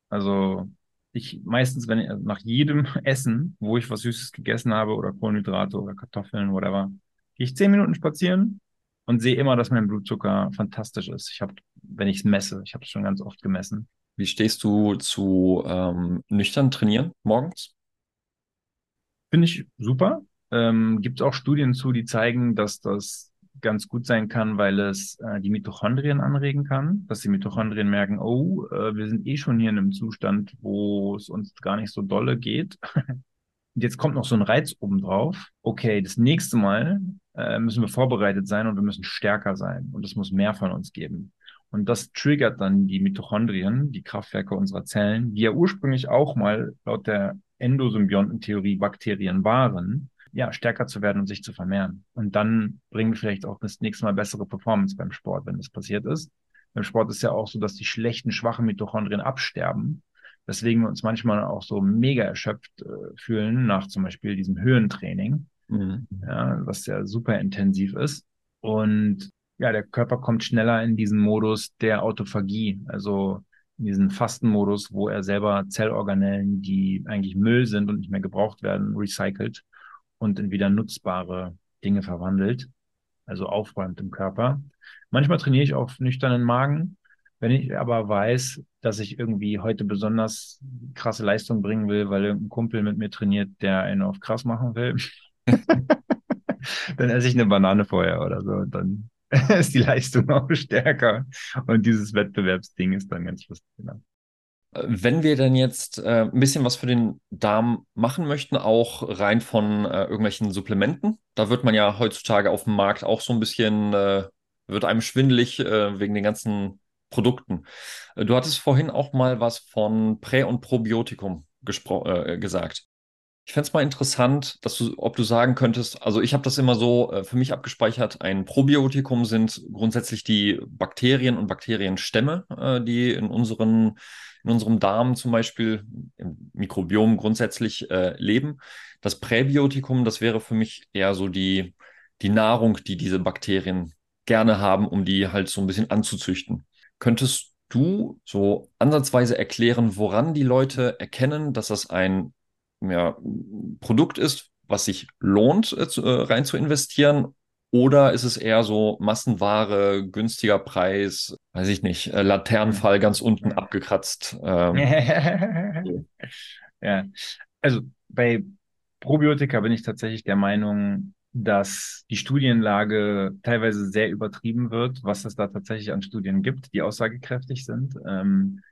Also ich meistens, wenn ich, nach jedem Essen, wo ich was Süßes gegessen habe oder Kohlenhydrate oder Kartoffeln, whatever, gehe ich zehn Minuten spazieren und sehe immer, dass mein Blutzucker fantastisch ist. Ich habe, wenn ich es messe, ich habe es schon ganz oft gemessen. Wie stehst du zu ähm, nüchtern trainieren morgens? Finde ich super. Ähm, Gibt es auch Studien zu, die zeigen, dass das ganz gut sein kann, weil es äh, die Mitochondrien anregen kann, dass die Mitochondrien merken, oh, äh, wir sind eh schon hier in einem Zustand, wo es uns gar nicht so dolle geht. Und jetzt kommt noch so ein Reiz obendrauf. Okay, das nächste Mal äh, müssen wir vorbereitet sein und wir müssen stärker sein. Und es muss mehr von uns geben. Und das triggert dann die Mitochondrien, die Kraftwerke unserer Zellen, die ja ursprünglich auch mal laut der Endosymbiontentheorie Bakterien waren, ja, stärker zu werden und sich zu vermehren. Und dann bringen wir vielleicht auch das nächste Mal bessere Performance beim Sport, wenn das passiert ist. Beim Sport ist ja auch so, dass die schlechten, schwachen Mitochondrien absterben weswegen wir uns manchmal auch so mega erschöpft äh, fühlen nach zum Beispiel diesem Höhentraining, mhm. ja, was ja super intensiv ist. Und ja, der Körper kommt schneller in diesen Modus der Autophagie, also in diesen Fastenmodus, wo er selber Zellorganellen, die eigentlich Müll sind und nicht mehr gebraucht werden, recycelt und in wieder nutzbare Dinge verwandelt, also aufräumt im Körper. Manchmal trainiere ich auf nüchternen Magen, wenn ich aber weiß, dass ich irgendwie heute besonders krasse Leistung bringen will, weil irgendein Kumpel mit mir trainiert, der einen auf krass machen will, dann esse ich eine Banane vorher oder so. Dann ist die Leistung auch stärker. Und dieses Wettbewerbsding ist dann ganz lustig. Genau. Wenn wir denn jetzt äh, ein bisschen was für den Darm machen möchten, auch rein von äh, irgendwelchen Supplementen, da wird man ja heutzutage auf dem Markt auch so ein bisschen, äh, wird einem schwindelig äh, wegen den ganzen Produkten. Äh, du hattest vorhin auch mal was von Prä- und Probiotikum äh, gesagt. Ich fände es mal interessant, dass du, ob du sagen könntest, also ich habe das immer so äh, für mich abgespeichert, ein Probiotikum sind grundsätzlich die Bakterien und Bakterienstämme, äh, die in, unseren, in unserem Darm zum Beispiel im Mikrobiom grundsätzlich äh, leben. Das Präbiotikum, das wäre für mich eher so die, die Nahrung, die diese Bakterien gerne haben, um die halt so ein bisschen anzuzüchten. Könntest du so ansatzweise erklären, woran die Leute erkennen, dass das ein ja, Produkt ist, was sich lohnt, äh, äh rein zu investieren? Oder ist es eher so Massenware, günstiger Preis, weiß ich nicht, äh, Laternenfall ganz unten abgekratzt? Ähm. ja, also bei Probiotika bin ich tatsächlich der Meinung, dass die Studienlage teilweise sehr übertrieben wird, was es da tatsächlich an Studien gibt, die aussagekräftig sind. Ähm,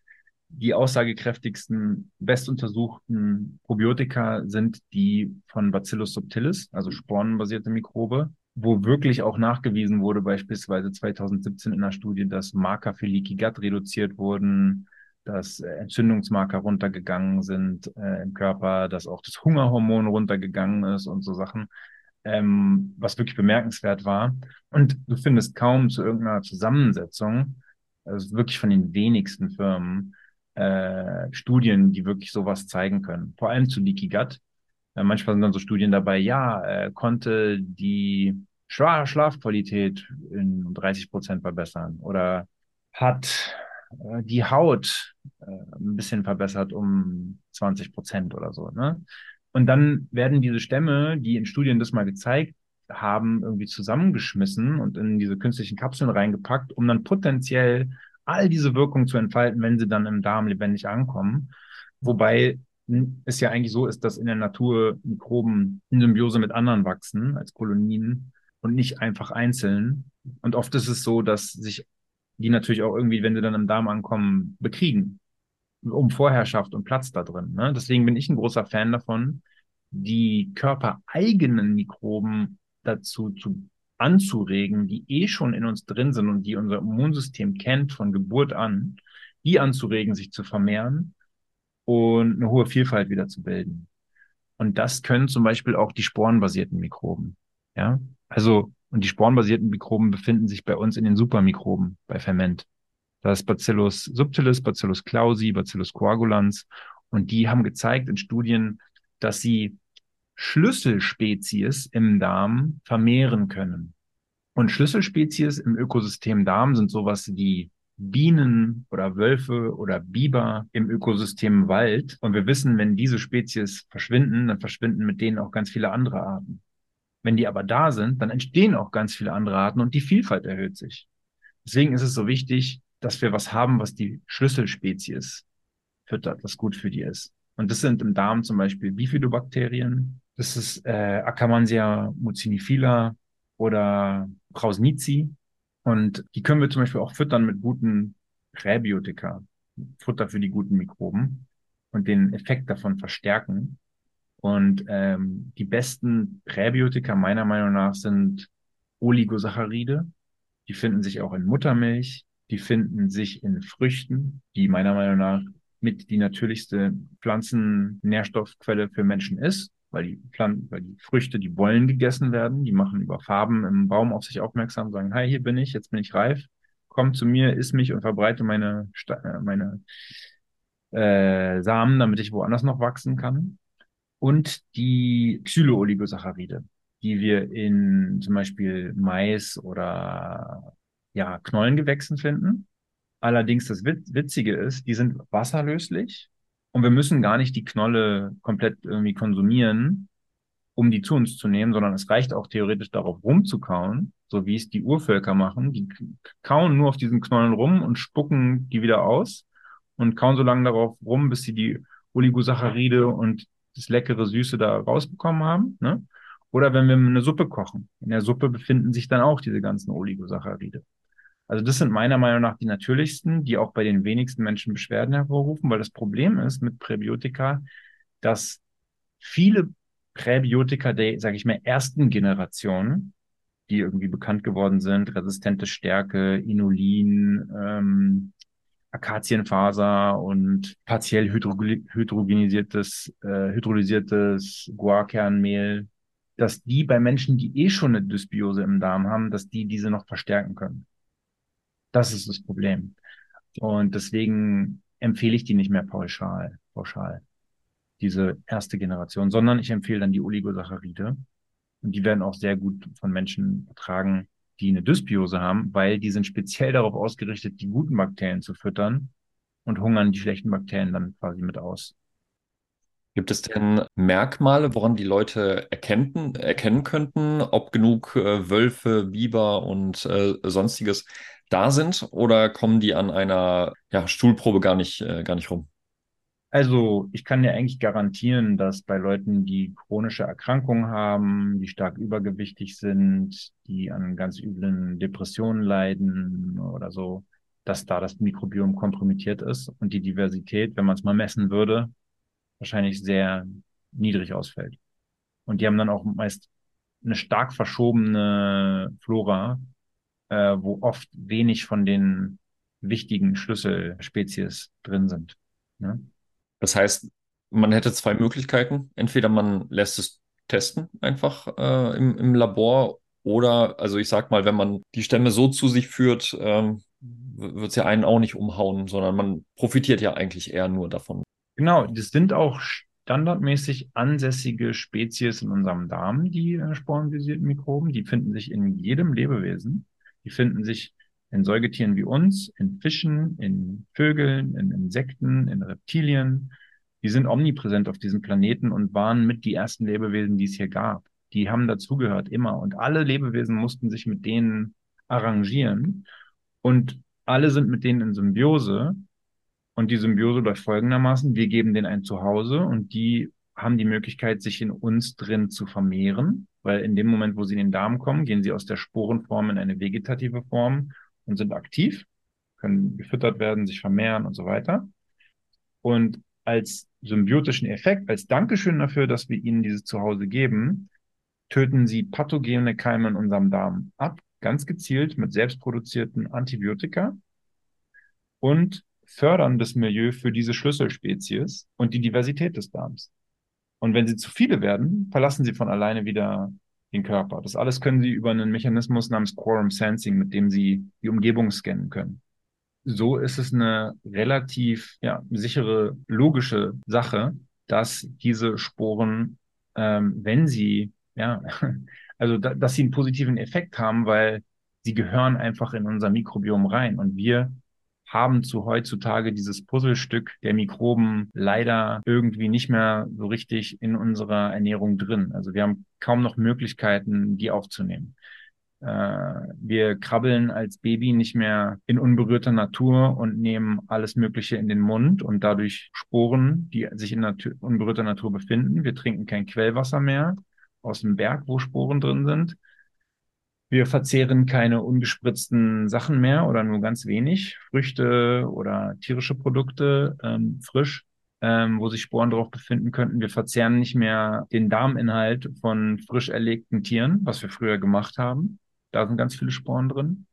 die aussagekräftigsten, bestuntersuchten Probiotika sind die von Bacillus subtilis, also spornenbasierte Mikrobe, wo wirklich auch nachgewiesen wurde, beispielsweise 2017 in einer Studie, dass Marker für Leaky Gut reduziert wurden, dass Entzündungsmarker runtergegangen sind äh, im Körper, dass auch das Hungerhormon runtergegangen ist und so Sachen ähm, was wirklich bemerkenswert war. Und du findest kaum zu irgendeiner Zusammensetzung, also wirklich von den wenigsten Firmen, äh, Studien, die wirklich sowas zeigen können. Vor allem zu Leaky Gut. Äh, manchmal sind dann so Studien dabei, ja, äh, konnte die Schla Schlafqualität in 30 Prozent verbessern oder hat äh, die Haut äh, ein bisschen verbessert um 20 Prozent oder so. Ne? Und dann werden diese Stämme, die in Studien das mal gezeigt haben irgendwie zusammengeschmissen und in diese künstlichen Kapseln reingepackt, um dann potenziell all diese Wirkung zu entfalten, wenn sie dann im Darm lebendig ankommen. Wobei es ja eigentlich so ist, dass in der Natur Mikroben in Symbiose mit anderen wachsen als Kolonien und nicht einfach einzeln. Und oft ist es so, dass sich die natürlich auch irgendwie, wenn sie dann im Darm ankommen, bekriegen. Um Vorherrschaft und Platz da drin. Ne? Deswegen bin ich ein großer Fan davon, die körpereigenen Mikroben dazu zu anzuregen, die eh schon in uns drin sind und die unser Immunsystem kennt von Geburt an, die anzuregen, sich zu vermehren und eine hohe Vielfalt wieder zu bilden. Und das können zum Beispiel auch die sporenbasierten Mikroben. Ja, also, und die sporenbasierten Mikroben befinden sich bei uns in den Supermikroben bei Ferment. Das ist Bacillus subtilis, Bacillus clausi, Bacillus coagulans. Und die haben gezeigt in Studien, dass sie Schlüsselspezies im Darm vermehren können. Und Schlüsselspezies im Ökosystem Darm sind sowas wie Bienen oder Wölfe oder Biber im Ökosystem Wald. Und wir wissen, wenn diese Spezies verschwinden, dann verschwinden mit denen auch ganz viele andere Arten. Wenn die aber da sind, dann entstehen auch ganz viele andere Arten und die Vielfalt erhöht sich. Deswegen ist es so wichtig, dass wir was haben, was die Schlüsselspezies füttert, was gut für die ist. Und das sind im Darm zum Beispiel Bifidobakterien, das ist äh, Akkermansia mucinifila oder Prausnici. Und die können wir zum Beispiel auch füttern mit guten Präbiotika, Futter für die guten Mikroben und den Effekt davon verstärken. Und ähm, die besten Präbiotika meiner Meinung nach sind Oligosaccharide. Die finden sich auch in Muttermilch. Die finden sich in Früchten, die meiner Meinung nach mit die natürlichste Pflanzennährstoffquelle für Menschen ist weil die Pflanzen, weil die Früchte, die wollen gegessen werden, die machen über Farben im Baum auf sich aufmerksam, sagen, hi, hier bin ich, jetzt bin ich reif, komm zu mir, iss mich und verbreite meine, äh, meine äh, Samen, damit ich woanders noch wachsen kann. Und die Xylooligosacharide, die wir in zum Beispiel Mais oder ja, Knollengewächsen finden. Allerdings das Witzige ist, die sind wasserlöslich und wir müssen gar nicht die Knolle komplett irgendwie konsumieren, um die zu uns zu nehmen, sondern es reicht auch theoretisch darauf rumzukauen, so wie es die Urvölker machen. Die kauen nur auf diesen Knollen rum und spucken die wieder aus und kauen so lange darauf rum, bis sie die Oligosaccharide und das leckere Süße da rausbekommen haben. Ne? Oder wenn wir eine Suppe kochen. In der Suppe befinden sich dann auch diese ganzen Oligosaccharide. Also das sind meiner Meinung nach die natürlichsten, die auch bei den wenigsten Menschen Beschwerden hervorrufen, weil das Problem ist mit Präbiotika, dass viele Präbiotika der, sage ich mal, ersten Generation, die irgendwie bekannt geworden sind, resistente Stärke, Inulin, ähm, Akazienfaser und partiell hydrogenisiertes, äh, hydrolysiertes Guarkernmehl, dass die bei Menschen, die eh schon eine Dysbiose im Darm haben, dass die diese noch verstärken können. Das ist das Problem. Und deswegen empfehle ich die nicht mehr pauschal, pauschal, diese erste Generation, sondern ich empfehle dann die Oligosaccharide. Und die werden auch sehr gut von Menschen ertragen, die eine Dysbiose haben, weil die sind speziell darauf ausgerichtet, die guten Bakterien zu füttern und hungern die schlechten Bakterien dann quasi mit aus. Gibt es denn Merkmale, woran die Leute erkennen, erkennen könnten, ob genug äh, Wölfe, Biber und äh, sonstiges da sind oder kommen die an einer ja, Stuhlprobe gar nicht, äh, gar nicht rum? Also ich kann dir eigentlich garantieren, dass bei Leuten, die chronische Erkrankungen haben, die stark übergewichtig sind, die an ganz üblen Depressionen leiden oder so, dass da das Mikrobiom kompromittiert ist und die Diversität, wenn man es mal messen würde, wahrscheinlich sehr niedrig ausfällt. Und die haben dann auch meist eine stark verschobene Flora, äh, wo oft wenig von den wichtigen Schlüsselspezies drin sind. Ne? Das heißt, man hätte zwei Möglichkeiten. Entweder man lässt es testen einfach äh, im, im Labor oder, also ich sag mal, wenn man die Stämme so zu sich führt, ähm, wird es ja einen auch nicht umhauen, sondern man profitiert ja eigentlich eher nur davon. Genau, das sind auch standardmäßig ansässige Spezies in unserem Darm, die äh, sporenvisierten Mikroben. Die finden sich in jedem Lebewesen. Die finden sich in Säugetieren wie uns, in Fischen, in Vögeln, in Insekten, in Reptilien. Die sind omnipräsent auf diesem Planeten und waren mit die ersten Lebewesen, die es hier gab. Die haben dazugehört, immer. Und alle Lebewesen mussten sich mit denen arrangieren. Und alle sind mit denen in Symbiose. Und die Symbiose läuft folgendermaßen. Wir geben denen ein Zuhause und die haben die Möglichkeit, sich in uns drin zu vermehren, weil in dem Moment, wo sie in den Darm kommen, gehen sie aus der Sporenform in eine vegetative Form und sind aktiv, können gefüttert werden, sich vermehren und so weiter. Und als symbiotischen Effekt, als Dankeschön dafür, dass wir ihnen dieses Zuhause geben, töten sie pathogene Keime in unserem Darm ab, ganz gezielt mit selbstproduzierten Antibiotika und fördern das Milieu für diese Schlüsselspezies und die Diversität des Darms. Und wenn sie zu viele werden, verlassen sie von alleine wieder den Körper. Das alles können sie über einen Mechanismus namens Quorum Sensing, mit dem sie die Umgebung scannen können. So ist es eine relativ ja, sichere, logische Sache, dass diese Sporen, ähm, wenn sie, ja, also da, dass sie einen positiven Effekt haben, weil sie gehören einfach in unser Mikrobiom rein und wir haben zu heutzutage dieses Puzzlestück der Mikroben leider irgendwie nicht mehr so richtig in unserer Ernährung drin. Also wir haben kaum noch Möglichkeiten, die aufzunehmen. Äh, wir krabbeln als Baby nicht mehr in unberührter Natur und nehmen alles Mögliche in den Mund und dadurch Sporen, die sich in Natur, unberührter Natur befinden. Wir trinken kein Quellwasser mehr aus dem Berg, wo Sporen drin sind. Wir verzehren keine ungespritzten Sachen mehr oder nur ganz wenig. Früchte oder tierische Produkte ähm, frisch, ähm, wo sich Sporen drauf befinden könnten. Wir verzehren nicht mehr den Darminhalt von frisch erlegten Tieren, was wir früher gemacht haben. Da sind ganz viele Sporen drin.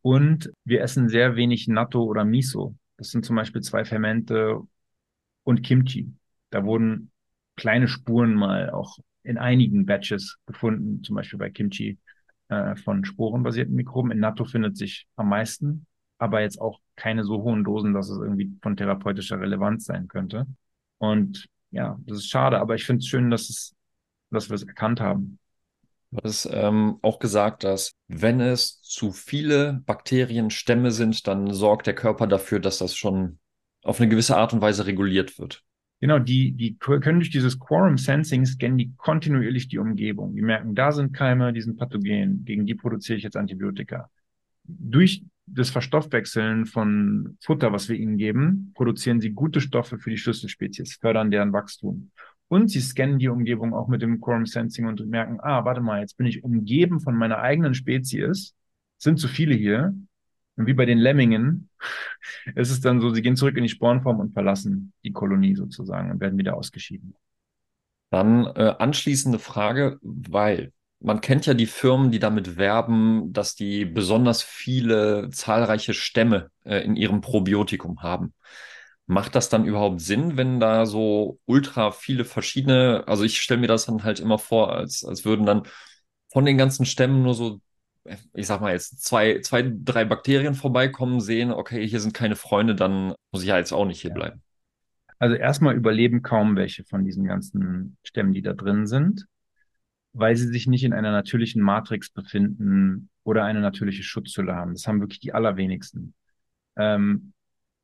Und wir essen sehr wenig Natto oder Miso. Das sind zum Beispiel zwei Fermente und Kimchi. Da wurden kleine Spuren mal auch in einigen Batches gefunden, zum Beispiel bei Kimchi äh, von sporenbasierten Mikroben. In Natto findet sich am meisten, aber jetzt auch keine so hohen Dosen, dass es irgendwie von therapeutischer Relevanz sein könnte. Und ja, das ist schade, aber ich finde es schön, dass es, dass wir es erkannt haben. Du hast ähm, auch gesagt, dass wenn es zu viele Bakterienstämme sind, dann sorgt der Körper dafür, dass das schon auf eine gewisse Art und Weise reguliert wird. Genau, die, die können durch dieses Quorum Sensing scannen die kontinuierlich die Umgebung. Die merken, da sind Keime, die sind pathogen, gegen die produziere ich jetzt Antibiotika. Durch das Verstoffwechseln von Futter, was wir ihnen geben, produzieren sie gute Stoffe für die Schlüsselspezies, fördern deren Wachstum. Und sie scannen die Umgebung auch mit dem Quorum Sensing und merken, ah, warte mal, jetzt bin ich umgeben von meiner eigenen Spezies, sind zu viele hier, und wie bei den Lemmingen ist es dann so, sie gehen zurück in die Spornform und verlassen die Kolonie sozusagen und werden wieder ausgeschieden. Dann äh, anschließende Frage, weil man kennt ja die Firmen, die damit werben, dass die besonders viele zahlreiche Stämme äh, in ihrem Probiotikum haben. Macht das dann überhaupt Sinn, wenn da so ultra viele verschiedene, also ich stelle mir das dann halt immer vor, als, als würden dann von den ganzen Stämmen nur so ich sag mal jetzt, zwei, zwei, drei Bakterien vorbeikommen, sehen, okay, hier sind keine Freunde, dann muss ich ja jetzt auch nicht hier ja. bleiben. Also erstmal überleben kaum welche von diesen ganzen Stämmen, die da drin sind, weil sie sich nicht in einer natürlichen Matrix befinden oder eine natürliche Schutzzelle haben. Das haben wirklich die allerwenigsten. Ähm,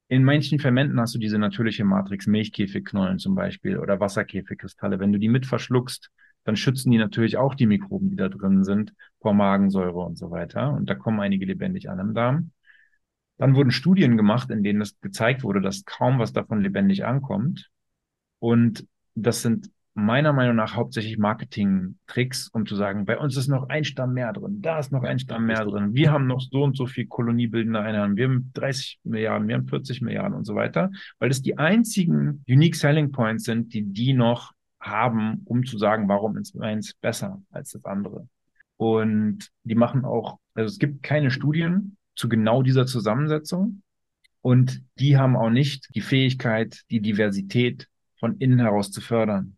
in manchen Fermenten hast du diese natürliche Matrix, Milchkäfigknollen zum Beispiel oder Wasserkäfigkristalle. Wenn du die mit verschluckst, dann schützen die natürlich auch die Mikroben, die da drin sind, vor Magensäure und so weiter. Und da kommen einige lebendig an im Darm. Dann wurden Studien gemacht, in denen es gezeigt wurde, dass kaum was davon lebendig ankommt. Und das sind meiner Meinung nach hauptsächlich Marketing-Tricks, um zu sagen, bei uns ist noch ein Stamm mehr drin, da ist noch ein Stamm mehr drin, wir haben noch so und so viel koloniebildende Einheiten, wir haben 30 Milliarden, wir haben 40 Milliarden und so weiter, weil das die einzigen Unique Selling Points sind, die die noch haben, um zu sagen, warum ist meins besser als das andere. Und die machen auch, also es gibt keine Studien zu genau dieser Zusammensetzung. Und die haben auch nicht die Fähigkeit, die Diversität von innen heraus zu fördern.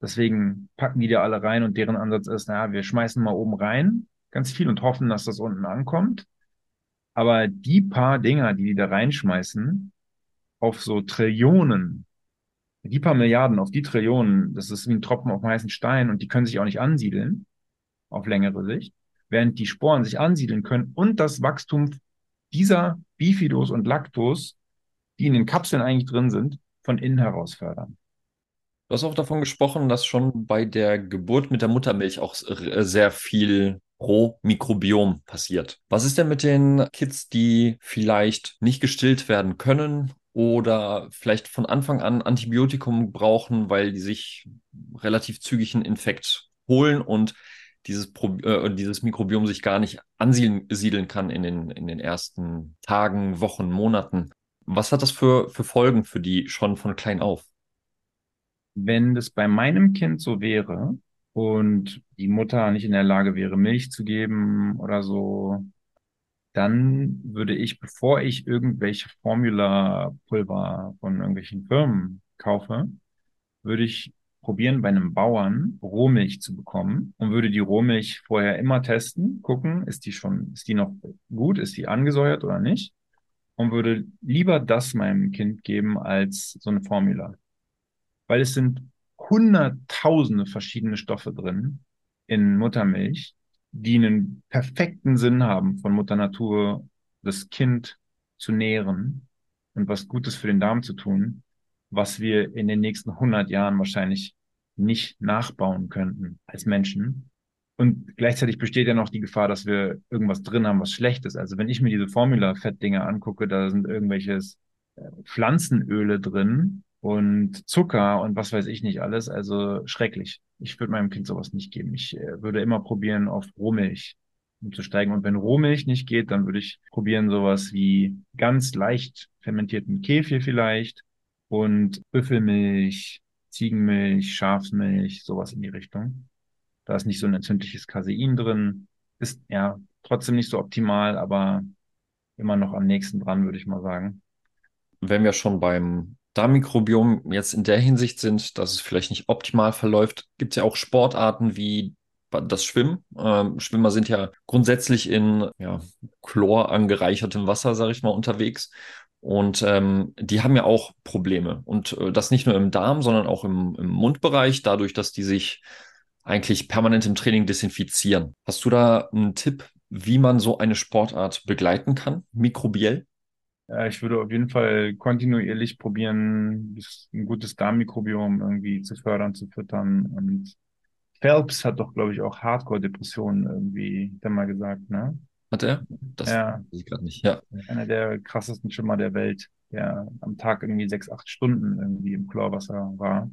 Deswegen packen die da alle rein und deren Ansatz ist, naja, wir schmeißen mal oben rein, ganz viel und hoffen, dass das unten ankommt. Aber die paar Dinger, die die da reinschmeißen, auf so Trillionen die paar Milliarden auf die Trillionen, das ist wie ein Tropfen auf dem heißen Stein und die können sich auch nicht ansiedeln auf längere Sicht, während die Sporen sich ansiedeln können und das Wachstum dieser Bifidos und Lactos, die in den Kapseln eigentlich drin sind, von innen heraus fördern. Du hast auch davon gesprochen, dass schon bei der Geburt mit der Muttermilch auch äh, sehr viel Rohmikrobiom passiert. Was ist denn mit den Kids, die vielleicht nicht gestillt werden können oder vielleicht von Anfang an Antibiotikum brauchen, weil die sich relativ zügig einen Infekt holen und dieses, Pro äh, dieses Mikrobiom sich gar nicht ansiedeln kann in den, in den ersten Tagen, Wochen, Monaten. Was hat das für, für Folgen für die schon von klein auf? Wenn das bei meinem Kind so wäre und die Mutter nicht in der Lage wäre, Milch zu geben oder so, dann würde ich, bevor ich irgendwelche Formula-Pulver von irgendwelchen Firmen kaufe, würde ich probieren, bei einem Bauern Rohmilch zu bekommen und würde die Rohmilch vorher immer testen, gucken, ist die schon, ist die noch gut, ist die angesäuert oder nicht? Und würde lieber das meinem Kind geben als so eine Formula. Weil es sind hunderttausende verschiedene Stoffe drin in Muttermilch, die einen perfekten Sinn haben von Mutter Natur, das Kind zu nähren und was Gutes für den Darm zu tun, was wir in den nächsten 100 Jahren wahrscheinlich nicht nachbauen könnten als Menschen. Und gleichzeitig besteht ja noch die Gefahr, dass wir irgendwas drin haben, was schlecht ist. Also wenn ich mir diese Formula-Fettdinger angucke, da sind irgendwelches äh, Pflanzenöle drin und Zucker und was weiß ich nicht alles. Also schrecklich. Ich würde meinem Kind sowas nicht geben. Ich äh, würde immer probieren, auf Rohmilch umzusteigen. Und wenn Rohmilch nicht geht, dann würde ich probieren, sowas wie ganz leicht fermentierten Kefir vielleicht und Büffelmilch, Ziegenmilch, Schafsmilch, sowas in die Richtung. Da ist nicht so ein entzündliches Casein drin. Ist ja trotzdem nicht so optimal, aber immer noch am nächsten dran, würde ich mal sagen. Wenn wir schon beim Darmmikrobiom jetzt in der Hinsicht sind, dass es vielleicht nicht optimal verläuft, gibt es ja auch Sportarten wie das Schwimmen. Ähm, Schwimmer sind ja grundsätzlich in ja, Chlor angereichertem Wasser, sage ich mal, unterwegs. Und ähm, die haben ja auch Probleme. Und äh, das nicht nur im Darm, sondern auch im, im Mundbereich, dadurch, dass die sich eigentlich permanent im Training desinfizieren. Hast du da einen Tipp, wie man so eine Sportart begleiten kann, mikrobiell? Ja, ich würde auf jeden Fall kontinuierlich probieren, ein gutes Darmmikrobiom irgendwie zu fördern, zu füttern. Und Phelps hat doch, glaube ich, auch Hardcore-Depressionen irgendwie dann mal gesagt, ne? Hat er? Das ja. weiß ich gerade nicht. Ja. Einer der krassesten Schwimmer der Welt, der am Tag irgendwie sechs, acht Stunden irgendwie im Chlorwasser war.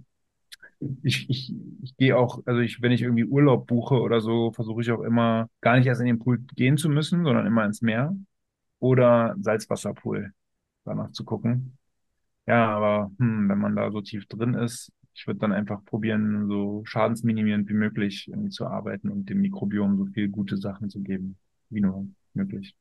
Ich, ich, ich gehe auch, also ich, wenn ich irgendwie Urlaub buche oder so, versuche ich auch immer gar nicht erst in den Pool gehen zu müssen, sondern immer ins Meer oder Salzwasserpool danach zu gucken. Ja, aber hm, wenn man da so tief drin ist, ich würde dann einfach probieren, so schadensminimierend wie möglich irgendwie zu arbeiten und dem Mikrobiom so viel gute Sachen zu geben wie nur möglich.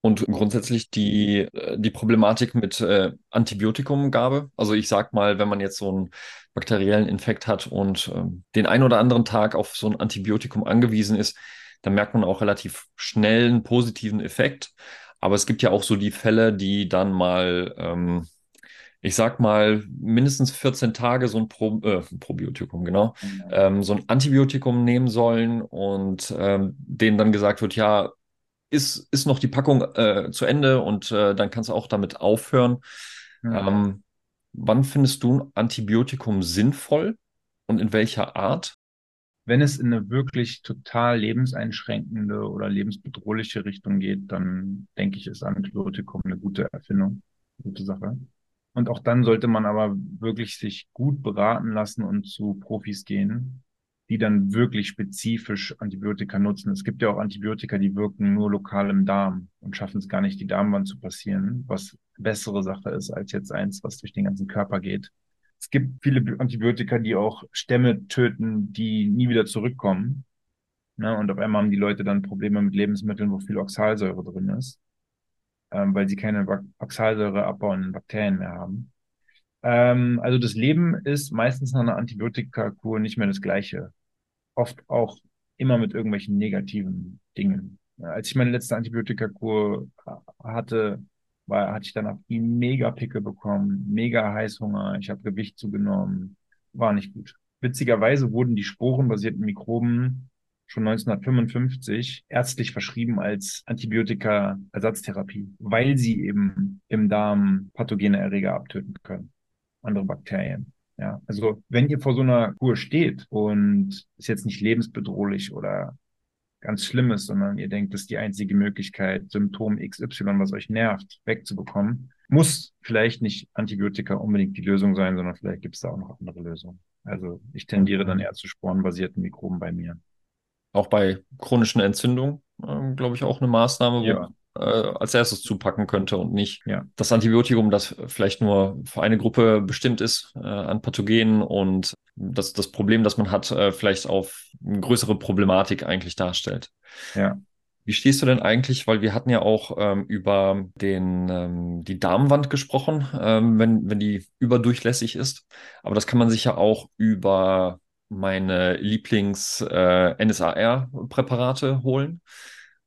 Und grundsätzlich die, äh, die Problematik mit äh, Antibiotikumgabe. Also ich sag mal, wenn man jetzt so einen bakteriellen Infekt hat und äh, den ein oder anderen Tag auf so ein Antibiotikum angewiesen ist, dann merkt man auch relativ schnell einen positiven Effekt. Aber es gibt ja auch so die Fälle, die dann mal, ähm, ich sag mal, mindestens 14 Tage so ein Pro, äh, Probiotikum, genau, mhm. ähm, so ein Antibiotikum nehmen sollen und ähm, denen dann gesagt wird, ja, ist, ist noch die Packung äh, zu Ende und äh, dann kannst du auch damit aufhören. Ähm, wann findest du ein Antibiotikum sinnvoll und in welcher Art? Wenn es in eine wirklich total lebenseinschränkende oder lebensbedrohliche Richtung geht, dann denke ich, ist Antibiotikum eine gute Erfindung, gute Sache. Und auch dann sollte man aber wirklich sich gut beraten lassen und zu Profis gehen, die dann wirklich spezifisch Antibiotika nutzen. Es gibt ja auch Antibiotika, die wirken nur lokal im Darm und schaffen es gar nicht, die Darmwand zu passieren, was bessere Sache ist als jetzt eins, was durch den ganzen Körper geht. Es gibt viele Antibiotika, die auch Stämme töten, die nie wieder zurückkommen. Ne? Und auf einmal haben die Leute dann Probleme mit Lebensmitteln, wo viel Oxalsäure drin ist, ähm, weil sie keine Oxalsäure abbauenden Bakterien mehr haben. Ähm, also das Leben ist meistens nach einer Antibiotikakur nicht mehr das gleiche oft auch immer mit irgendwelchen negativen Dingen. Als ich meine letzte Antibiotikakur hatte, war, hatte ich danach mega Pickel bekommen, mega Heißhunger, ich habe Gewicht zugenommen, war nicht gut. Witzigerweise wurden die sporenbasierten Mikroben schon 1955 ärztlich verschrieben als Antibiotika-Ersatztherapie, weil sie eben im Darm pathogene Erreger abtöten können, andere Bakterien. Ja, also wenn ihr vor so einer Kur steht und ist jetzt nicht lebensbedrohlich oder ganz schlimm ist, sondern ihr denkt, das ist die einzige Möglichkeit, Symptom XY, was euch nervt, wegzubekommen, muss vielleicht nicht Antibiotika unbedingt die Lösung sein, sondern vielleicht gibt es da auch noch andere Lösungen. Also ich tendiere dann eher zu sporenbasierten Mikroben bei mir. Auch bei chronischen Entzündungen, äh, glaube ich, auch eine Maßnahme, ja. Äh, als erstes zupacken könnte und nicht ja. das Antibiotikum, das vielleicht nur für eine Gruppe bestimmt ist äh, an Pathogenen und das, das Problem, das man hat, äh, vielleicht auf eine größere Problematik eigentlich darstellt. Ja. Wie stehst du denn eigentlich, weil wir hatten ja auch ähm, über den, ähm, die Darmwand gesprochen, ähm, wenn, wenn die überdurchlässig ist. Aber das kann man sich ja auch über meine Lieblings-NSAR-Präparate äh, holen.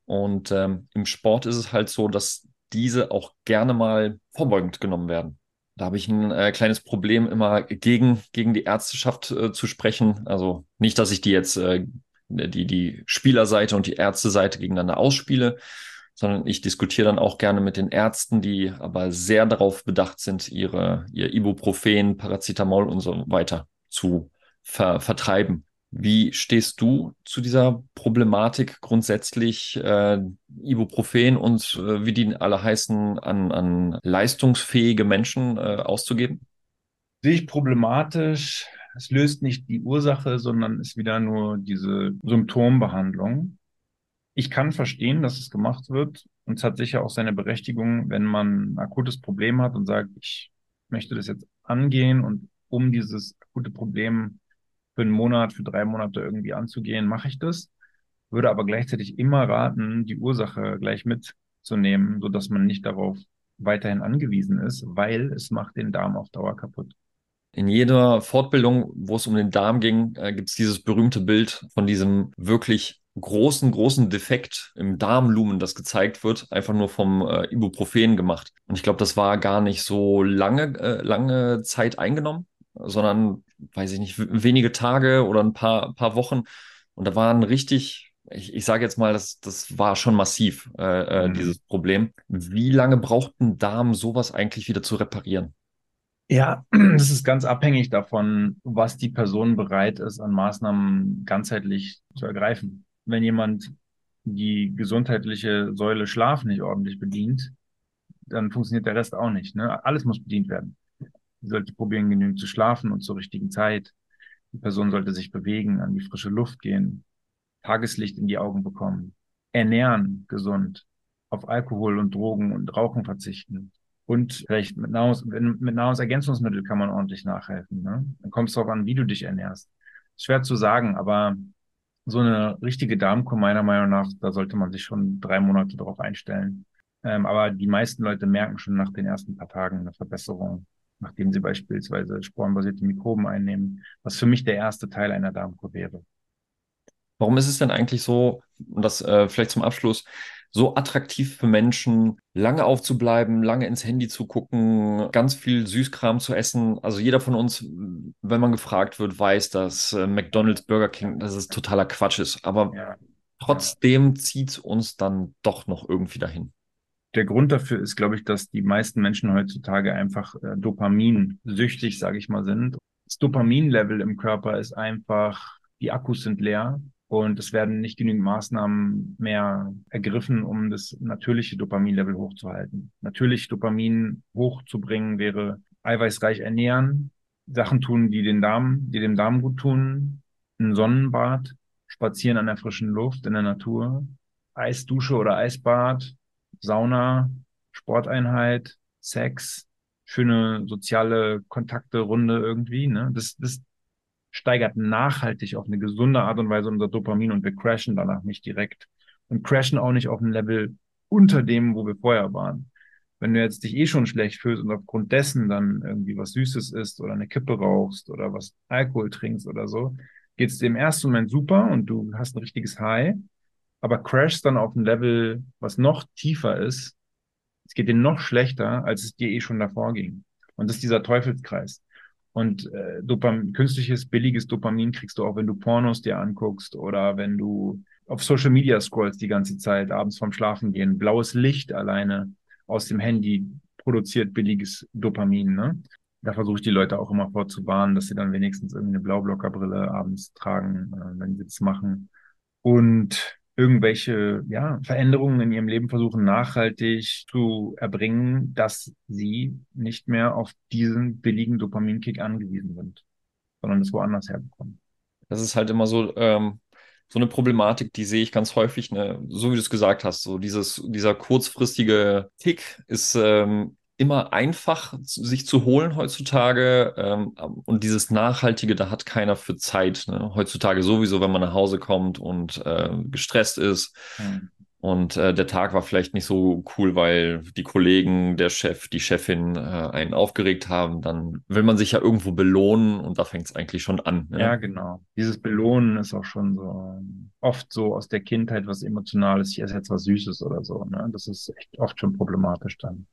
Und ähm, im Sport ist es halt so, dass diese auch gerne mal vorbeugend genommen werden. Da habe ich ein äh, kleines Problem, immer gegen, gegen die Ärzteschaft äh, zu sprechen. Also nicht, dass ich die jetzt, äh, die, die Spielerseite und die Ärzteseite gegeneinander ausspiele, sondern ich diskutiere dann auch gerne mit den Ärzten, die aber sehr darauf bedacht sind, ihre, ihr Ibuprofen, Paracetamol und so weiter zu ver vertreiben. Wie stehst du zu dieser Problematik grundsätzlich, äh, Ibuprofen und äh, wie die alle heißen, an, an leistungsfähige Menschen äh, auszugeben? Sehe ich problematisch. Es löst nicht die Ursache, sondern ist wieder nur diese Symptombehandlung. Ich kann verstehen, dass es gemacht wird und es hat sicher auch seine Berechtigung, wenn man ein akutes Problem hat und sagt, ich möchte das jetzt angehen und um dieses akute Problem für einen Monat, für drei Monate irgendwie anzugehen, mache ich das. Würde aber gleichzeitig immer raten, die Ursache gleich mitzunehmen, so dass man nicht darauf weiterhin angewiesen ist, weil es macht den Darm auf Dauer kaputt. In jeder Fortbildung, wo es um den Darm ging, äh, gibt es dieses berühmte Bild von diesem wirklich großen, großen Defekt im Darmlumen, das gezeigt wird, einfach nur vom äh, Ibuprofen gemacht. Und ich glaube, das war gar nicht so lange, äh, lange Zeit eingenommen, sondern weiß ich nicht, wenige Tage oder ein paar, paar Wochen. Und da waren richtig, ich, ich sage jetzt mal, das, das war schon massiv, äh, äh, mhm. dieses Problem. Wie lange braucht ein Darm, sowas eigentlich wieder zu reparieren? Ja, das ist ganz abhängig davon, was die Person bereit ist, an Maßnahmen ganzheitlich zu ergreifen. Wenn jemand die gesundheitliche Säule Schlaf nicht ordentlich bedient, dann funktioniert der Rest auch nicht. Ne? Alles muss bedient werden. Sie sollte probieren, genügend zu schlafen und zur richtigen Zeit. Die Person sollte sich bewegen, an die frische Luft gehen, Tageslicht in die Augen bekommen, ernähren, gesund, auf Alkohol und Drogen und Rauchen verzichten. Und vielleicht mit, Nahrungs mit Nahrungsergänzungsmittel kann man ordentlich nachhelfen. Ne? Dann kommt es darauf an, wie du dich ernährst. Schwer zu sagen, aber so eine richtige Darmkur meiner Meinung nach, da sollte man sich schon drei Monate darauf einstellen. Ähm, aber die meisten Leute merken schon nach den ersten paar Tagen eine Verbesserung nachdem sie beispielsweise sporenbasierte Mikroben einnehmen, was für mich der erste Teil einer Darmkur wäre. Warum ist es denn eigentlich so, und das äh, vielleicht zum Abschluss, so attraktiv für Menschen, lange aufzubleiben, lange ins Handy zu gucken, ganz viel Süßkram zu essen. Also jeder von uns, wenn man gefragt wird, weiß, dass äh, McDonald's, Burger King, dass es totaler Quatsch ist. Aber ja, trotzdem ja. zieht es uns dann doch noch irgendwie dahin der Grund dafür ist, glaube ich, dass die meisten Menschen heutzutage einfach äh, dopaminsüchtig, sage ich mal, sind. Das Dopaminlevel im Körper ist einfach, die Akkus sind leer und es werden nicht genügend Maßnahmen mehr ergriffen, um das natürliche Dopaminlevel hochzuhalten. Natürlich Dopamin hochzubringen wäre eiweißreich ernähren, Sachen tun, die den Darm, die dem Darm gut tun, ein Sonnenbad, spazieren an der frischen Luft in der Natur, Eisdusche oder Eisbad, Sauna, Sporteinheit, Sex, schöne soziale Kontakte, Runde irgendwie. Ne? Das, das steigert nachhaltig auf eine gesunde Art und Weise unser Dopamin und wir crashen danach nicht direkt. Und crashen auch nicht auf ein Level unter dem, wo wir vorher waren. Wenn du jetzt dich eh schon schlecht fühlst und aufgrund dessen dann irgendwie was Süßes isst oder eine Kippe rauchst oder was Alkohol trinkst oder so, geht es dir im ersten Moment super und du hast ein richtiges High aber crashst dann auf ein Level, was noch tiefer ist. Es geht dir noch schlechter, als es dir eh schon davor ging. Und das ist dieser Teufelskreis. Und äh, Dopam künstliches, billiges Dopamin kriegst du auch, wenn du Pornos dir anguckst oder wenn du auf Social Media scrollst die ganze Zeit, abends vorm Schlafen gehen. Blaues Licht alleine aus dem Handy produziert billiges Dopamin. Ne? da versuche ich die Leute auch immer vorzuwarnen, dass sie dann wenigstens irgendwie eine Blaublockerbrille abends tragen, äh, wenn sie es machen. Und irgendwelche ja, Veränderungen in ihrem Leben versuchen nachhaltig zu erbringen, dass sie nicht mehr auf diesen billigen Dopaminkick angewiesen sind, sondern es woanders herbekommen. Das ist halt immer so, ähm, so eine Problematik, die sehe ich ganz häufig, ne? so wie du es gesagt hast, so dieses, dieser kurzfristige Tick ist ähm, immer einfach sich zu holen heutzutage ähm, und dieses Nachhaltige, da hat keiner für Zeit. Ne? Heutzutage sowieso, wenn man nach Hause kommt und äh, gestresst ist. Mhm. Und äh, der Tag war vielleicht nicht so cool, weil die Kollegen, der Chef, die Chefin äh, einen aufgeregt haben. Dann will man sich ja irgendwo belohnen und da fängt es eigentlich schon an. Ne? Ja, genau. Dieses Belohnen ist auch schon so oft so aus der Kindheit was Emotionales. Ich esse jetzt was Süßes oder so. Ne? Das ist echt oft schon problematisch dann.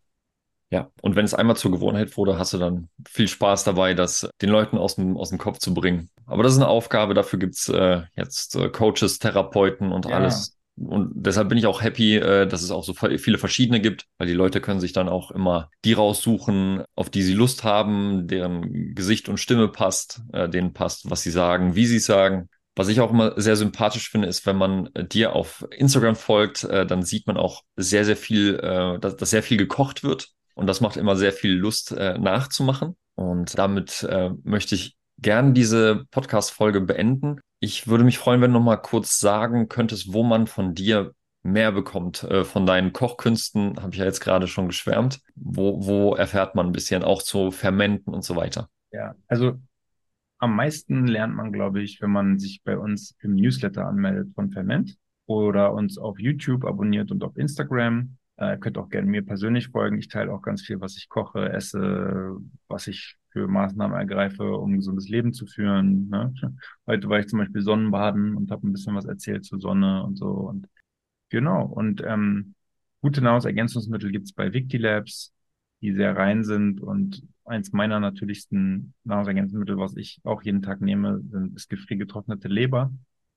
Ja, und wenn es einmal zur Gewohnheit wurde, hast du dann viel Spaß dabei, das den Leuten aus dem, aus dem Kopf zu bringen. Aber das ist eine Aufgabe, dafür gibt's äh, jetzt äh, Coaches, Therapeuten und ja. alles. Und deshalb bin ich auch happy, äh, dass es auch so viele verschiedene gibt, weil die Leute können sich dann auch immer die raussuchen, auf die sie Lust haben, deren Gesicht und Stimme passt, äh, denen passt, was sie sagen, wie sie es sagen. Was ich auch immer sehr sympathisch finde, ist, wenn man äh, dir auf Instagram folgt, äh, dann sieht man auch sehr, sehr viel, dass, dass sehr viel gekocht wird und das macht immer sehr viel Lust äh, nachzumachen. Und damit äh, möchte ich gern diese Podcast-Folge beenden. Ich würde mich freuen, wenn du noch mal kurz sagen könntest, wo man von dir mehr bekommt. Äh, von deinen Kochkünsten habe ich ja jetzt gerade schon geschwärmt. Wo, wo erfährt man ein bisschen auch zu Fermenten und so weiter? Ja, also am meisten lernt man, glaube ich, wenn man sich bei uns im Newsletter anmeldet von Ferment oder uns auf YouTube abonniert und auf Instagram. Äh, könnt auch gerne mir persönlich folgen. Ich teile auch ganz viel, was ich koche, esse, was ich für Maßnahmen ergreife, um ein gesundes Leben zu führen. Ne? Heute war ich zum Beispiel Sonnenbaden und habe ein bisschen was erzählt zur Sonne und so. Und genau. Und ähm, gute Nahrungsergänzungsmittel gibt's bei Victilabs, die sehr rein sind. Und eins meiner natürlichsten Nahrungsergänzungsmittel, was ich auch jeden Tag nehme, sind, ist gefriergetrocknete Leber.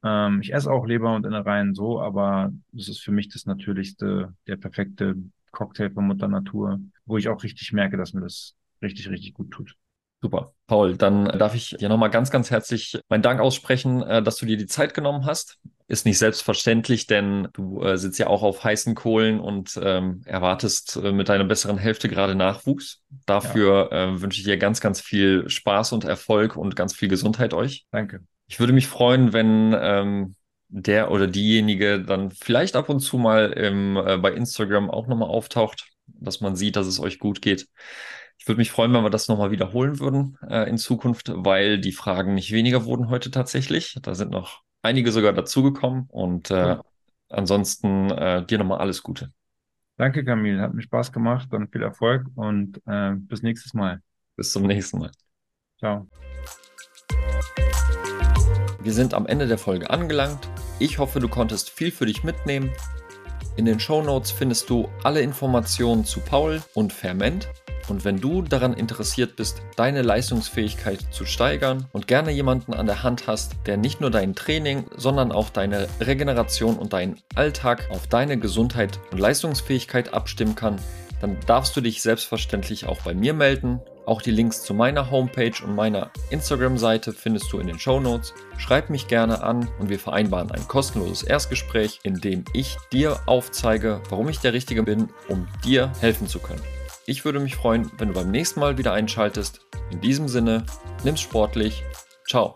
Ähm, ich esse auch Leber und Innereien so, aber das ist für mich das Natürlichste, der perfekte Cocktail von Mutter Natur, wo ich auch richtig merke, dass mir das richtig, richtig gut tut. Super. Paul, dann darf ich dir nochmal ganz, ganz herzlich meinen Dank aussprechen, äh, dass du dir die Zeit genommen hast. Ist nicht selbstverständlich, denn du äh, sitzt ja auch auf heißen Kohlen und ähm, erwartest äh, mit deiner besseren Hälfte gerade Nachwuchs. Dafür ja. äh, wünsche ich dir ganz, ganz viel Spaß und Erfolg und ganz viel Gesundheit euch. Danke. Ich würde mich freuen, wenn ähm, der oder diejenige dann vielleicht ab und zu mal im, äh, bei Instagram auch nochmal auftaucht, dass man sieht, dass es euch gut geht. Ich würde mich freuen, wenn wir das nochmal wiederholen würden äh, in Zukunft, weil die Fragen nicht weniger wurden heute tatsächlich. Da sind noch einige sogar dazugekommen und äh, ansonsten äh, dir nochmal alles Gute. Danke, Camille. Hat mir Spaß gemacht und viel Erfolg und äh, bis nächstes Mal. Bis zum nächsten Mal. Ciao. Wir sind am Ende der Folge angelangt. Ich hoffe, du konntest viel für dich mitnehmen. In den Show Notes findest du alle Informationen zu Paul und Ferment. Und wenn du daran interessiert bist, deine Leistungsfähigkeit zu steigern und gerne jemanden an der Hand hast, der nicht nur dein Training, sondern auch deine Regeneration und deinen Alltag auf deine Gesundheit und Leistungsfähigkeit abstimmen kann, dann darfst du dich selbstverständlich auch bei mir melden. Auch die Links zu meiner Homepage und meiner Instagram-Seite findest du in den Show Notes. Schreib mich gerne an und wir vereinbaren ein kostenloses Erstgespräch, in dem ich dir aufzeige, warum ich der Richtige bin, um dir helfen zu können. Ich würde mich freuen, wenn du beim nächsten Mal wieder einschaltest. In diesem Sinne, nimm's sportlich. Ciao.